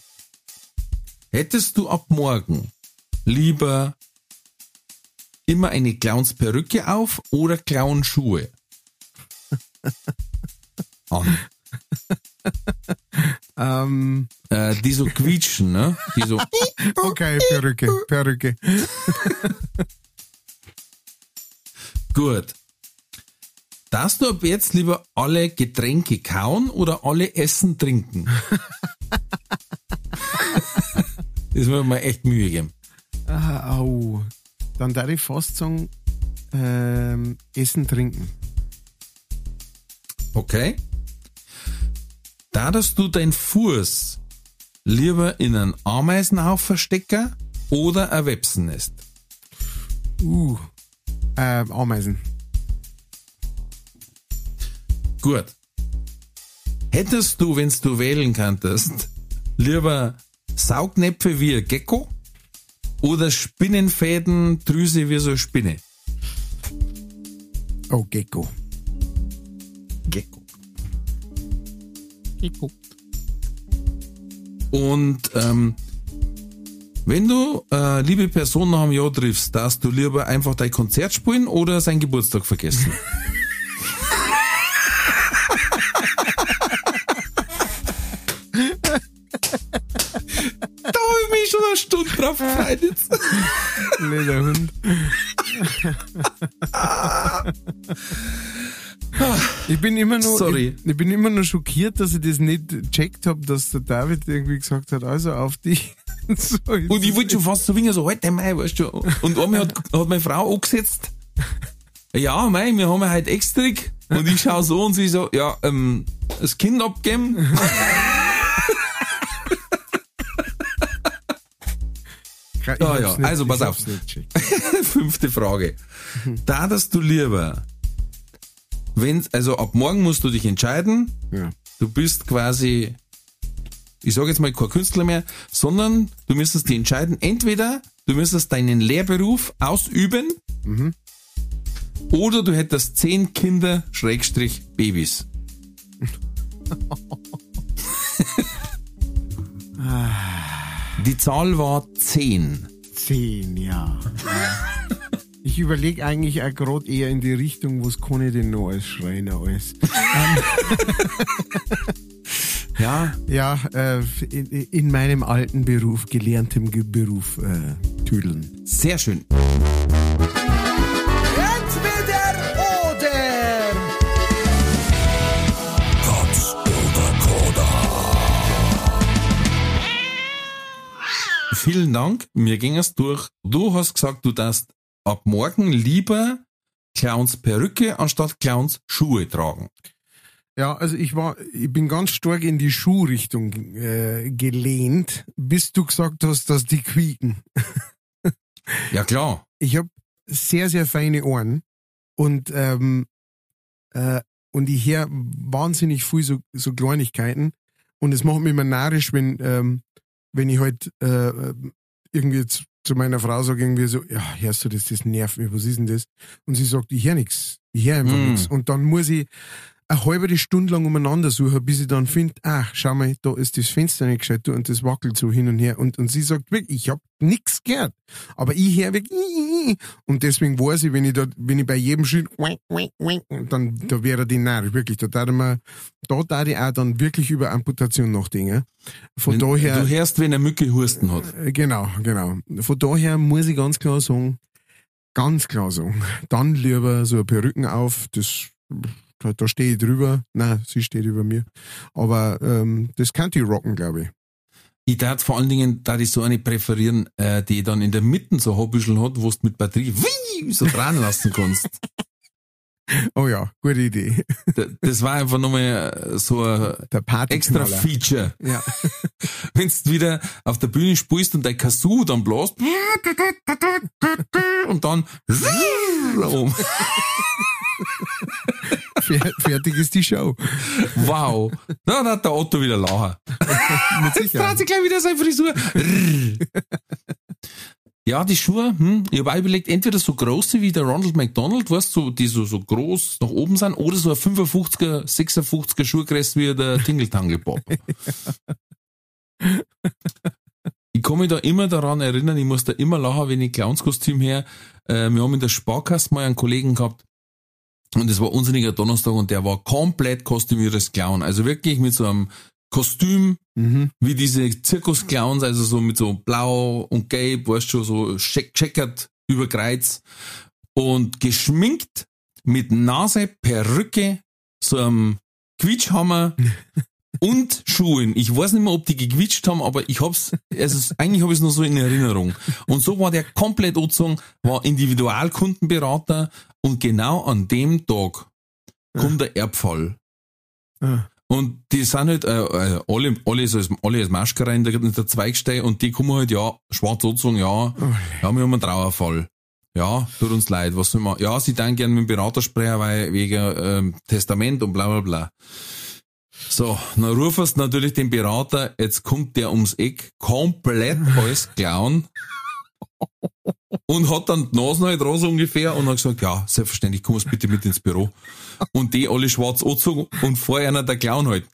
Hättest du ab morgen lieber immer eine Clownsperücke auf oder Clownschuhe? An. Ähm, Äh, die so quietschen, ne? Die so. okay, Perücke, Perücke. Gut. Darfst du ab jetzt lieber alle Getränke kauen oder alle Essen trinken? das wird mir echt Mühe geben. Ah, au. Dann darf ich fast sagen, ähm, Essen, Trinken. Okay. Darfst du dein Fuß lieber in einen Ameisenhaufen stecken oder ein Websennest? Uh, ähm, Ameisen. Gut. Hättest du, wenn du wählen könntest, lieber Saugnäpfe wie ein Gecko oder Spinnenfäden, Drüse wie so eine Spinne? Oh, Gecko. Gecko. Gecko. Und ähm, wenn du äh, liebe Person nach einem Jahr triffst, darfst du lieber einfach dein Konzert spielen oder seinen Geburtstag vergessen? Stunden drauf Freinitz. Lederhund. Ich bin immer nur, Sorry. Ich, ich, bin immer nur schockiert, dass ich das nicht gecheckt habe, dass der David irgendwie gesagt hat, also auf dich. so, und ich wollte schon fast so wingen, so, halt heute Mai, weißt du. Und einmal hat, hat meine Frau angesetzt. Ja, Mai, wir haben halt extra. Und ich schaue so und sie so, ja, ähm, das Kind abgeben. Ja, ja, nicht- also pass auf. Fünfte Frage. Da, dass du lieber, wenn, also ab morgen musst du dich entscheiden, Ja. du bist quasi, ich sage jetzt mal kein Künstler mehr, sondern du müsstest dich entscheiden, entweder du müsstest deinen Lehrberuf ausüben oder du hättest zehn Kinder, Schrägstrich, Babys. Die Zahl war zehn. Zehn, ja. Ich überlege eigentlich auch gerade eher in die Richtung, was kann ich denn noch als Schreiner alles? Ja, Ja, äh, in, in meinem alten Beruf, gelerntem Ge- Beruf, äh, tüdeln. sehr schön. Vielen Dank. Mir ging es durch. Du hast gesagt, du darfst ab morgen lieber Clowns Perücke anstatt Clowns Schuhe tragen. Ja, also ich war, ich bin ganz stark in die Schuhrichtung äh, gelehnt, bis du gesagt hast, dass die quieken. Ja klar. Ich habe sehr, sehr feine Ohren und ähm, äh, und ich höre wahnsinnig viel so, so Kleinigkeiten und es macht mich immer narrisch, wenn ähm, wenn ich halt äh, irgendwie zu, zu meiner Frau sage irgendwie so, ja, hörst du das, das nervt mich, was ist denn das? Und sie sagt, ich höre nichts, ich höre einfach Mm. nichts. Und dann muss ich eine halbe Stunde lang umeinander suchen, bis ich dann finde, ach, schau mal, da ist das Fenster nicht gescheit und das wackelt so hin und her. Und, und sie sagt wirklich, ich habe nichts gehört. Aber ich höre wirklich, und deswegen weiß ich, wenn ich da, wenn ich bei jedem Schritt, dann, da wäre die narrisch, wirklich, da darf man, da darf ich auch dann wirklich über Amputation nachdenken. Von Wenn, daher, du hörst, wenn eine Mücke Husten hat. äh, Genau, genau. Von daher muss ich ganz klar sagen, ganz klar sagen, dann lieber so eine Perücken auf, das, da, stehe ich drüber. Nein, sie steht über mir. Aber ähm, das kann die rocken, glaube ich. Ich darf vor allen Dingen, da ich so eine präferieren, äh, die dann in der Mitte so ein Haarbüschel hat, wo du mit Batterie wie, so dran lassen kannst. Oh ja, gute Idee. Da- Das war einfach nochmal so ein extra Feature. Ja. Wenn du wieder auf der Bühne spielst und dein Kazoo dann bläst und dann um. Fer- Fertig ist die Show. Wow. Na, dann hat der Otto wieder lachen. Mit Jetzt dreht sich gleich wieder seine Frisur. Ja, die Schuhe, hm, ich habe auch überlegt, entweder so große wie der Ronald McDonald, weißt du, so, die so, so groß nach oben sind, oder so ein 55er, 56er Schuhgröße wie der Tingle Bob. ich kann mich da immer daran erinnern, ich muss da immer lachen, wenn ich Clownskostüm her. Äh, wir haben in der Sparkasse mal einen Kollegen gehabt, und es war unsinniger Donnerstag und der war komplett kostümiertes Clown. Also wirklich mit so einem Kostüm, Mhm. wie diese Zirkusclowns, also so mit so blau und gelb, weißt du, so check- checkert über Kreuz und geschminkt mit Nase, Perücke, so einem Quietschhammer und Schuhen. Ich weiß nicht mehr, ob die gequietscht haben, aber ich hab's, also eigentlich habe ich es noch so in Erinnerung. Und so war der komplett angezogen, war Individualkundenberater und genau an dem Tag kommt der Erbfall. Ah. Und die sind halt äh, äh, alle, alle, so als, alle als Maschkara in der, in der Zweigstei und die kommen halt, ja, schwarz angezogen, ja, ja, wir haben einen Trauerfall. Ja, tut uns leid, was soll man? Ja, sie dann gerne mit dem Berater sprechen, weil wegen ähm, Testament und bla bla bla. So, dann rufst du natürlich den Berater, jetzt kommt der ums Eck, komplett als Clown und hat dann die Nase halt dran so ungefähr und hat gesagt, ja, selbstverständlich, komm bitte mit ins Büro. Und die alle schwarz angezogen und vor einer der Clown halt.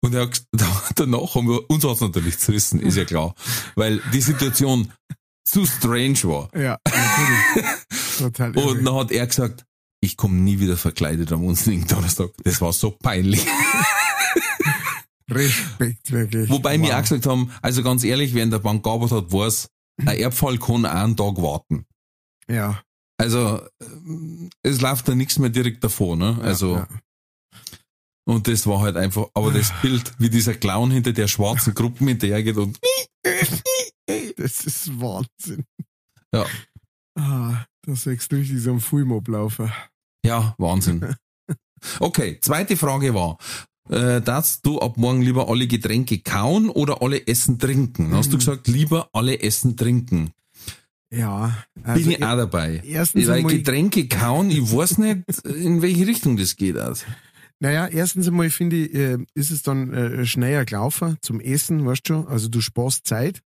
Und er hat, danach haben wir, uns hat's natürlich zerrissen, ist ja klar. Weil die Situation zu strange war. Ja, natürlich. Total. Und dann hat er gesagt, ich komme nie wieder verkleidet am unsinnigen Donnerstag. Das war so peinlich. Respekt, wirklich. Wobei wow. wir auch gesagt haben, also ganz ehrlich, wer in der Bank gearbeitet hat, weiß, ein Erbfall kann auch einen Tag warten. Ja. Also, ähm, es läuft da nichts mehr direkt davor, ne? Also, ja. und das war halt einfach, aber das Bild, wie dieser Clown hinter der schwarzen Gruppe hinterhergeht und, Das ist Wahnsinn. ja, Ah, da sagst du richtig so am Film ablaufen. Ja, Wahnsinn. Okay, zweite Frage war, äh, dass du ab morgen lieber alle Getränke kauen oder alle Essen trinken? Hast du gesagt, lieber alle Essen trinken. Ja, also Bin ich auch dabei. erstens Weil Getränke kauen, ich weiß nicht, in welche Richtung das geht. Also. Naja, erstens einmal finde ich, äh, ist es dann äh, schneller gelaufen zum Essen, weißt du schon? Also du sparst Zeit.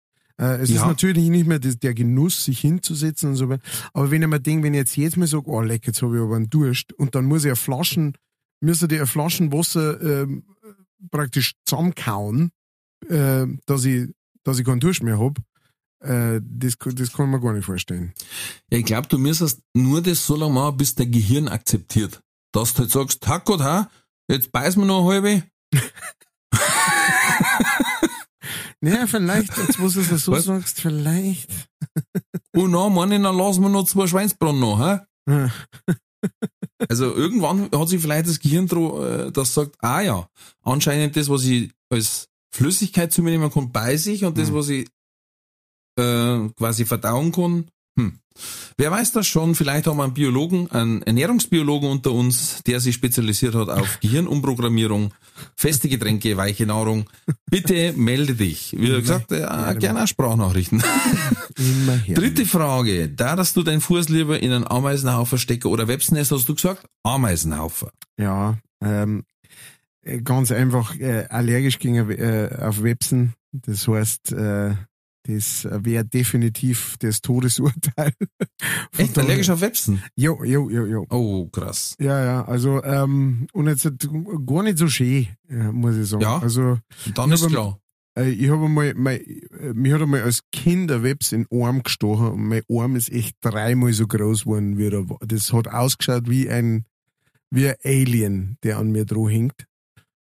Äh, es Ja. ist natürlich nicht mehr das, der Genuss, sich hinzusetzen und so weiter. Aber wenn ich mir denke, wenn ich jetzt jedes Mal sage, oh leck, jetzt habe ich aber einen Durst und dann muss ich eine Flaschen, müsste eine Flaschen Wasser ähm, praktisch zusammenkauen, äh, dass ich, dass ich keinen Durst mehr hab, äh, das, das kann man gar nicht vorstellen. Ja, ich glaube, du müsstest nur das so lange machen, bis dein Gehirn akzeptiert. Dass du halt sagst, Hack Gott, ha, jetzt beiß mir noch eine halbe. Naja, vielleicht, jetzt wo du es so Was? sagst, vielleicht. Und dann, meine dann lassen wir noch zwei Schweinsbraten noch? Ja. Also irgendwann hat sich vielleicht das Gehirn äh, das sagt, ah ja, anscheinend das, was ich als Flüssigkeit zu mir nehmen kann, bei sich und das, Mhm. was ich äh, quasi verdauen kann, hm. Wer weiß das schon? Vielleicht haben wir einen Biologen, einen Ernährungsbiologen unter uns, der sich spezialisiert hat auf Gehirnumprogrammierung, feste Getränke, weiche Nahrung. Bitte melde dich. Wie gesagt, äh, gerne auch Sprachnachrichten. Dritte Frage. Da, dass du deinen Fuß lieber in einen Ameisenhaufen stecke oder Websnest, hast du gesagt? Ameisenhaufen. Ja, ähm, äh, ganz einfach äh, allergisch gegen äh, auf Websen. Das heißt, äh, das wäre definitiv das Todesurteil. Von Echt allergisch auf Websen? Jo, jo, jo, jo. Oh, krass. Ja, ja, also ähm, und jetzt gar nicht so schön, äh, muss ich sagen. Ja. Also Dann ist klar. äh, ich habe einmal, mein, mich hat einmal als Kind ein Webs in den Arm gestochen und mein Arm ist echt dreimal so groß geworden wie der war. Das hat ausgeschaut wie ein, wie ein Alien, der an mir dran hängt.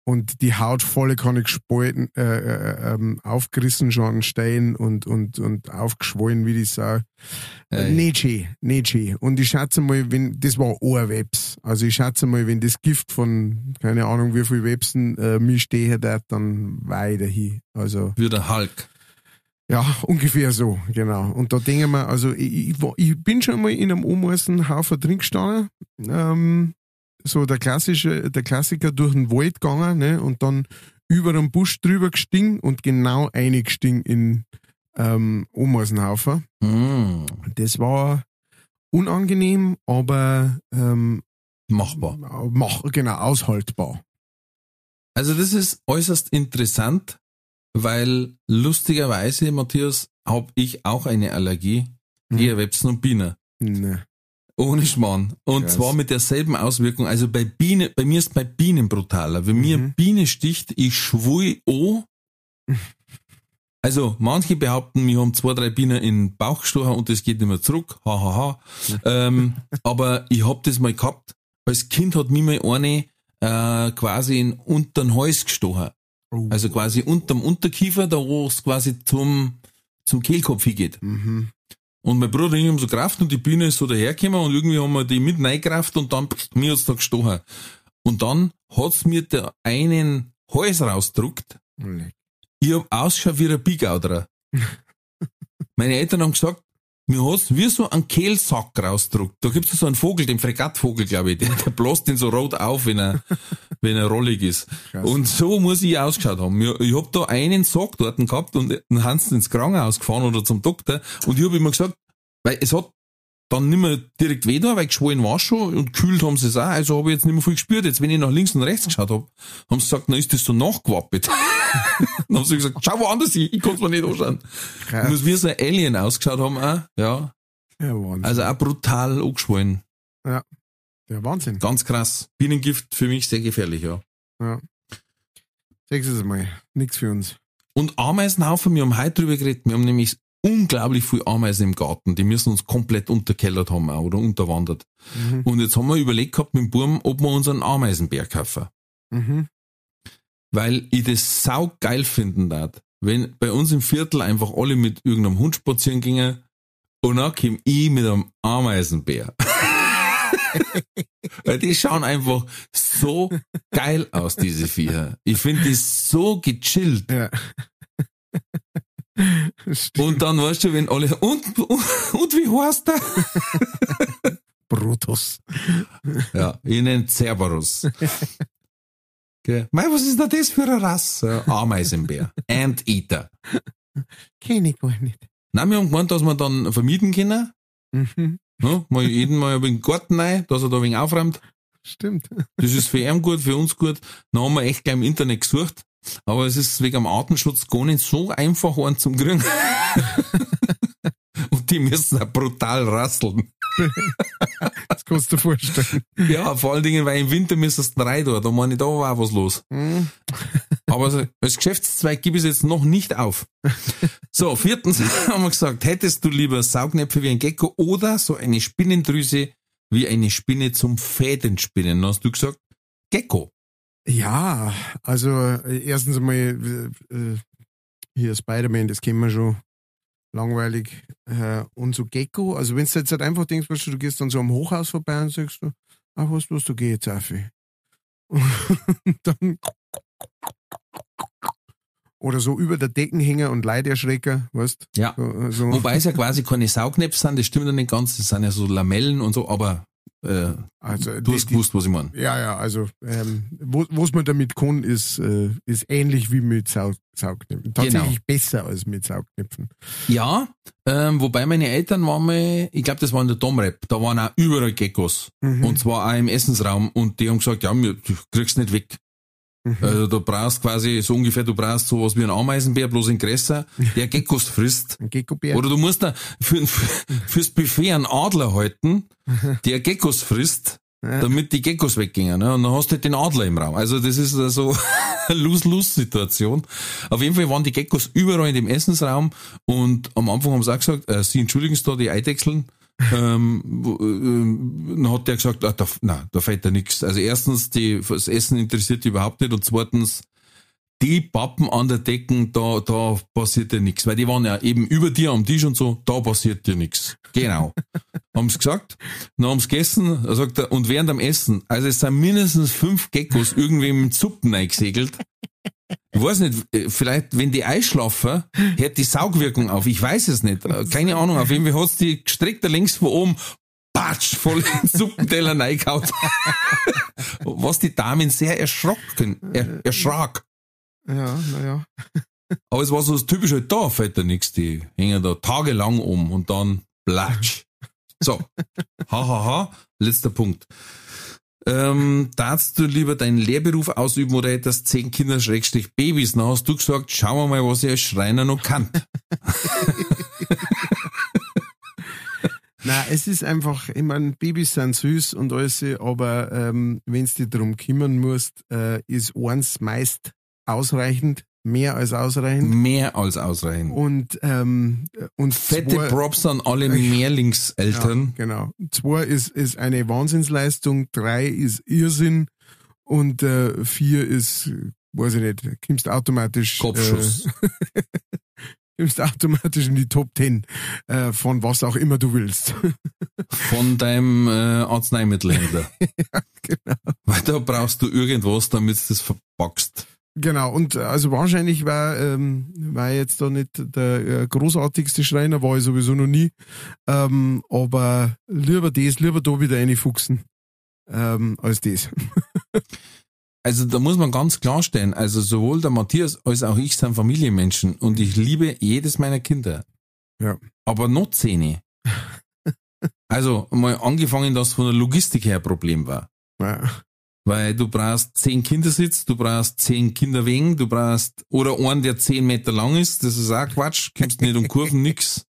Und die Haut voll kann ich gespalten, äh, äh, ähm, aufgerissen schon Stein und, und, und aufgeschwollen wie die Sau. Ey. Nicht schön, nicht schön. Und ich schätze mal, wenn, das war Ohrwebs. Also ich schätze mal, wenn das Gift von, keine Ahnung wie viel Websen, äh, mich stehen hat, dann weiter hin. Also, Wie der Hulk. ja, ungefähr so, genau. Und da denke ich mir, also ich, ich, ich bin schon mal in einem Ameisen Haufen drin gestanden, ähm, so der klassische, der Klassiker durch den Wald gegangen, ne, und dann über den Busch drüber gestiegen und genau eingestiegen in ähm, Ameisenhaufen. Mm, Das war unangenehm, aber ähm, machbar. mach, genau, aushaltbar. Also das ist äußerst interessant, weil lustigerweise, Matthias, habe ich auch eine Allergie. Mhm. Eher Websen und Bienen. Ne. Ohne Schmarrn. Und Krass. zwar mit derselben Auswirkung. Also bei Bienen, bei mir ist bei Bienen brutaler. Wenn mir Mhm. eine Biene sticht, ich schwui oh. Also manche behaupten, wir haben zwei, drei Bienen in den Bauch gestochen und das geht nicht mehr zurück. Ha, ha, ha. ähm, aber ich hab das mal gehabt. Als Kind hat mir mal eine äh, quasi in unter den Hals gestochen. Oh. Also quasi unterm Unterkiefer, da wo es quasi zum, zum Kehlkopf hingeht. Mhm. Und mein Bruder und ich haben so Kraft und die Biene ist so dahergekommen und irgendwie haben wir die mit reingekraft und dann, pff, mir hat's da gestochen. Und dann hat's mir der einen Hals rausgedruckt. Leck. Ich hab ausgeschaut wie ein Bigauderer. Meine Eltern haben gesagt, mir hat's wie so ein Kehlsack rausgedruckt. Da gibt's so einen Vogel, den Fregattvogel, glaube ich, der, der bläst den so rot auf, wenn er, wenn er rollig ist. Krass. Und so muss ich ausgeschaut haben. Ich, ich hab da einen Sack dort gehabt und dann haben sie ins Krankenhaus gefahren oder zum Doktor und ich hab immer gesagt, weil es hat dann nicht mehr direkt weh da, weil geschwollen war schon und kühlt haben sie es auch, also habe ich jetzt nicht mehr viel gespürt. Jetzt, wenn ich nach links und rechts geschaut hab, haben sie gesagt, na ist das so nachgewappelt. dann haben sie gesagt, schau woanders hin, ich kann's mir nicht anschauen. Krass. Muss wie so ein Alien ausgeschaut haben auch, ja. Ja, Wahnsinn. Also auch brutal angeschwollen. ja, Wahnsinn. Ganz krass. Bienengift für mich sehr gefährlich, ja. Sechstes Mal. Nix für uns. Und Ameisenhaufen, wir haben heute drüber geredet, wir haben nämlich unglaublich viel Ameisen im Garten, die müssen uns komplett unterkellert haben oder unterwandert. Mhm. Und jetzt haben wir überlegt gehabt mit dem Burm, ob wir uns einen Ameisenbär kaufen. Mhm. Weil ich das sau geil finden darf, wenn bei uns im Viertel einfach alle mit irgendeinem Hund spazieren gingen Und dann komm ich mit einem Ameisenbär. Weil die schauen einfach so geil aus, diese Viecher. Ich finde die so gechillt. Ja. Und dann weißt du, wenn alle, und, und, und wie heißt der? Brutus. Ja, ich nenne Cerberus. Okay. Mei, was ist denn das für eine Rasse? Ameisenbär. Anteater. Kenn ich gar nicht. Nein, wir haben gemeint, dass wir dann vermieten können. Mhm. Ja, mal jeden mal ein wenig Garten rein, dass er da ein wenig aufräumt. Stimmt. Das ist für ihn gut, für uns gut. Dann haben wir echt gleich im Internet gesucht. Aber es ist wegen dem Artenschutz gar nicht so einfach, einen zum kriegen. Und die müssen auch brutal rasseln. Das kannst du dir vorstellen. Ja, vor allen Dingen, weil im Winter müssen es drei da. Da meine ich, da war auch was los. Mhm. Aber als Geschäftszweig gebe ich es jetzt noch nicht auf. So, viertens haben wir gesagt, hättest du lieber Saugnäpfe wie ein Gecko oder so eine Spinnendrüse wie eine Spinne zum Fädenspinnen? Dann hast du gesagt, Gecko. Ja, also äh, erstens einmal äh, äh, hier Spider-Man, das kennen wir schon. Langweilig. Äh, und so Gecko, also wenn du jetzt halt einfach denkst, weißt du, du gehst dann so am Hochhaus vorbei und sagst du, ach was, was, du geh jetzt auf. Und dann oder so über der Deckenhänger und Leiderschrecker, weißt Ja. so, so. Wobei es ja quasi keine Saugnäpfe sind, das stimmt ja nicht ganz, das sind ja so Lamellen und so, aber äh, also du hast gewusst, was ich meine. Ja, ja, also ähm, wo, was man damit kann, ist, äh, ist ähnlich wie mit Sau Saugnäpfen. Tatsächlich besser als mit Saugnäpfen. Ja, ähm, wobei meine Eltern waren mal, ich glaube, das war in der Domrep, da waren auch überall Geckos. Mhm. Und zwar auch im Essensraum. Und die haben gesagt, ja, mir, du kriegst nicht weg. Mhm. Also du brauchst quasi so ungefähr, du brauchst sowas wie ein Ameisenbär, bloß in größer, der Geckos frisst. Ein Geckobär. Oder du musst da für, für, fürs Buffet einen Adler halten, der Geckos frisst, Ja. damit die Geckos weggehen. Ne? Und dann hast du halt den Adler im Raum. Also das ist so eine Lose-Lose-Situation. Auf jeden Fall waren die Geckos überall in dem Essensraum und am Anfang haben sie auch gesagt, äh, sie entschuldigen sich da die Eidechseln. Ähm, äh, dann hat der gesagt, ah, da, na, da fällt da nichts. Also erstens, die, das Essen interessiert die überhaupt nicht und zweitens, die Pappen an der Decken, da, da passiert dir nichts. Weil die waren ja eben über dir am Tisch und so, da passiert dir nichts. Genau. haben sie gesagt, dann haben sie gegessen, sagt er, und während am Essen, also es sind mindestens fünf Geckos irgendwie mit Suppen eingesegelt. Ich weiß nicht, äh, vielleicht, wenn die einschlafen, hört die Saugwirkung auf. Ich weiß es nicht. Äh, Keine Ahnung. Auf jeden Fall hat's die gestreckt da links von oben, patsch, voll in den Suppenteller reingehauen. Was die Damen sehr erschrocken, er, erschrak. Ja, naja. Aber es war so das typische, da fällt da nichts, die hängen da tagelang um und dann platsch. So, hahaha, ha, ha. letzter Punkt. Ähm, darfst du lieber deinen Lehrberuf ausüben oder hättest zehn Kinder Schrägstrich Babys? Dann hast du gesagt, schauen wir mal, was ich als Schreiner noch kann. Na, es ist einfach, ich meine, Babys sind süß und alles, aber ähm, wenn du dich darum kümmern musst, äh, ist eins meist ausreichend, mehr als ausreichend. Mehr als ausreichend. Und, ähm, und Fette zwei- Props an alle Mehrlingseltern. Ja, genau. Zwei ist, ist eine Wahnsinnsleistung, drei ist Irrsinn und äh, vier ist, äh, weiß ich nicht, kommst automatisch, Kopfschuss. äh, kommst automatisch in die Top Ten äh, von was auch immer du willst. Von deinem äh, Arzneimittelhändler. genau. Weil da brauchst du irgendwas, damit du das verpackst. Genau, und äh, also wahrscheinlich war, ähm, war jetzt da nicht der äh, großartigste Schreiner, war ich sowieso noch nie. Ähm, aber lieber das, lieber da wieder reinfuchsen, ähm, als das. Also da muss man ganz klarstellen, also sowohl der Matthias als auch ich sind Familienmenschen und ich liebe jedes meiner Kinder. Ja. Aber noch Zähne. Also mal angefangen, dass von der Logistik her ein Problem war. Ja. Weil du brauchst zehn Kindersitz, du brauchst zehn Kinderwegen, du brauchst, oder einen, der zehn Meter lang ist, das ist auch Quatsch, kommst nicht um Kurven, nix.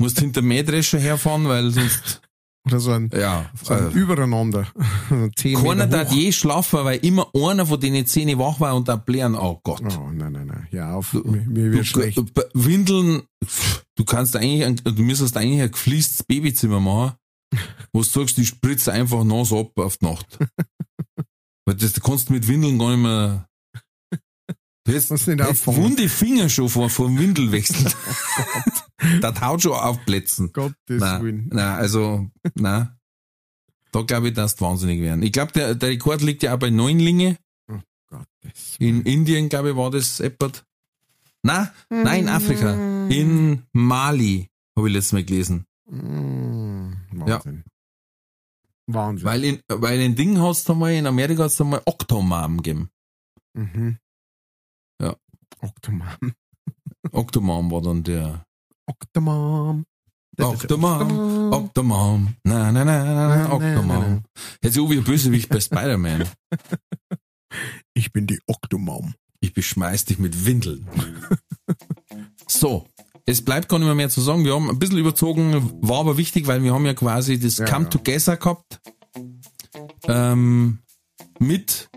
Musst hinter Mähdrescher herfahren, weil sonst, Oder so ein, ja, so ein äh, übereinander. Zehn keiner hoch. je schlafen, weil immer einer von denen Zähne wach war und da blären, oh Gott. Oh, nein, nein, nein. Ja, auf, Du- mir, mir Du, wird schlecht. du- Windeln, du kannst eigentlich, ein- du müsstest eigentlich ein gefließtes Babyzimmer machen, wo du sagst, die spritze einfach nass ab auf die Nacht. Weil das du kannst mit Windeln gar nicht mehr, Du hast, nicht hast auffangen. wunde Finger schon vor, vor dem Windelwechsel. das haut schon auf Plätzen. Gottes Nein, Willen. nein, also, nein. Da glaube ich, dass du wahnsinnig werden. Ich glaube, der, der Rekord liegt ja auch bei Neunlinge. Gottes In Indien, glaube ich, war das etwas. Na, nein, in Afrika. In Mali, habe ich letztes Mal gelesen. Mm, Wahnsinn. Wahnsinn. Weil in, weil in Ding hat's da mal, in Amerika hat's da mal Octomam gegeben. Mhm. Ja. Octomam. Octomam war dann der. Octomam. Octomam, Octomam, na, na, na, na, Na, Octomam. Jetzt so wie Bösewicht bei Spider-Man. Ich bin die Octomam. Ich beschmeiß dich mit Windeln. so. Es bleibt gar nicht mehr, mehr zu sagen. Wir haben ein bisschen überzogen, war aber wichtig, weil wir haben ja quasi das Ja, Come ja. Together gehabt. Ähm, mit,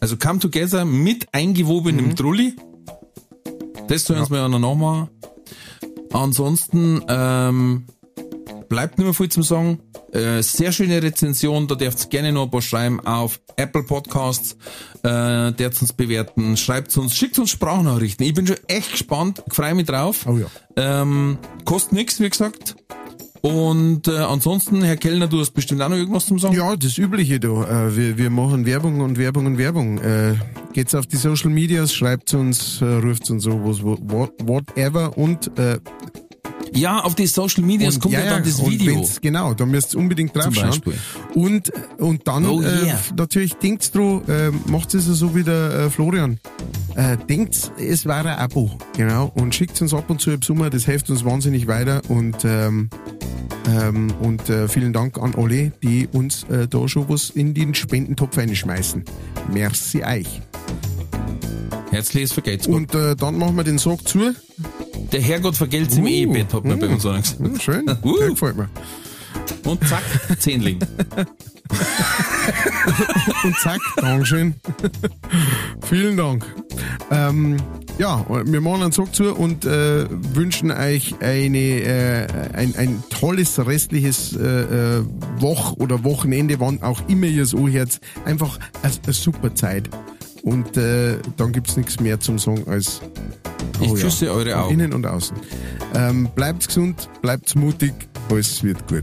also Come Together mit eingewobenem Mhm. Trulli. Das sollen uns wir ja noch machen. Ansonsten ähm, bleibt nicht mehr viel zum Sagen. Äh, sehr schöne Rezension, da dürft ihr gerne noch ein paar schreiben auf Apple Podcasts, äh, dürft uns bewerten, schreibt uns, schickt uns Sprachnachrichten. Ich bin schon echt gespannt, freue mich drauf. Oh ja. Ähm, kostet nichts, wie gesagt. Und äh, ansonsten, Herr Kellner, du hast bestimmt auch noch irgendwas zum Sagen. Ja, das Übliche da. Äh, wir, wir machen Werbung und Werbung und Werbung. Äh, geht's auf die Social Medias, schreibt uns, äh, ruft uns so, was, what, whatever und, äh, Ja, auf die Social Medias und kommt ja, dann das Video. Genau, da müsst ihr unbedingt draufschauen. Beispiel. Und, und dann Oh äh, yeah. natürlich denkt's dran, äh, macht es so wie der äh, Florian. Äh, denkt, es war ein Abo, genau, und schickt uns ab und zu im Sommer, das hilft uns wahnsinnig weiter und ähm, ähm, und äh, vielen Dank an alle, die uns äh, da schon was in den Spendentopf einschmeißen. Merci euch. Herzliches Vergelt's Gott. Und äh, dann machen wir den Sack zu. Der Herrgott vergelt's im Uh, Ehebett, hat man bei uh. uns auch gesagt. Hm, schön, Uh. der gefällt mir. Und zack, Zehnling. Und zack, Dankeschön. Vielen Dank. Ähm, ja, wir machen einen Sack zu und äh, wünschen euch eine, äh, ein, ein tolles restliches äh, äh, Woch- oder Wochenende, wann auch immer ihr es anhört. Einfach eine, eine super Zeit. Und äh, dann gibt's nichts mehr zum Sagen als Ich Oh küsse eure von Augen. innen und außen. Ähm, bleibt gesund, bleibt mutig, alles wird gut.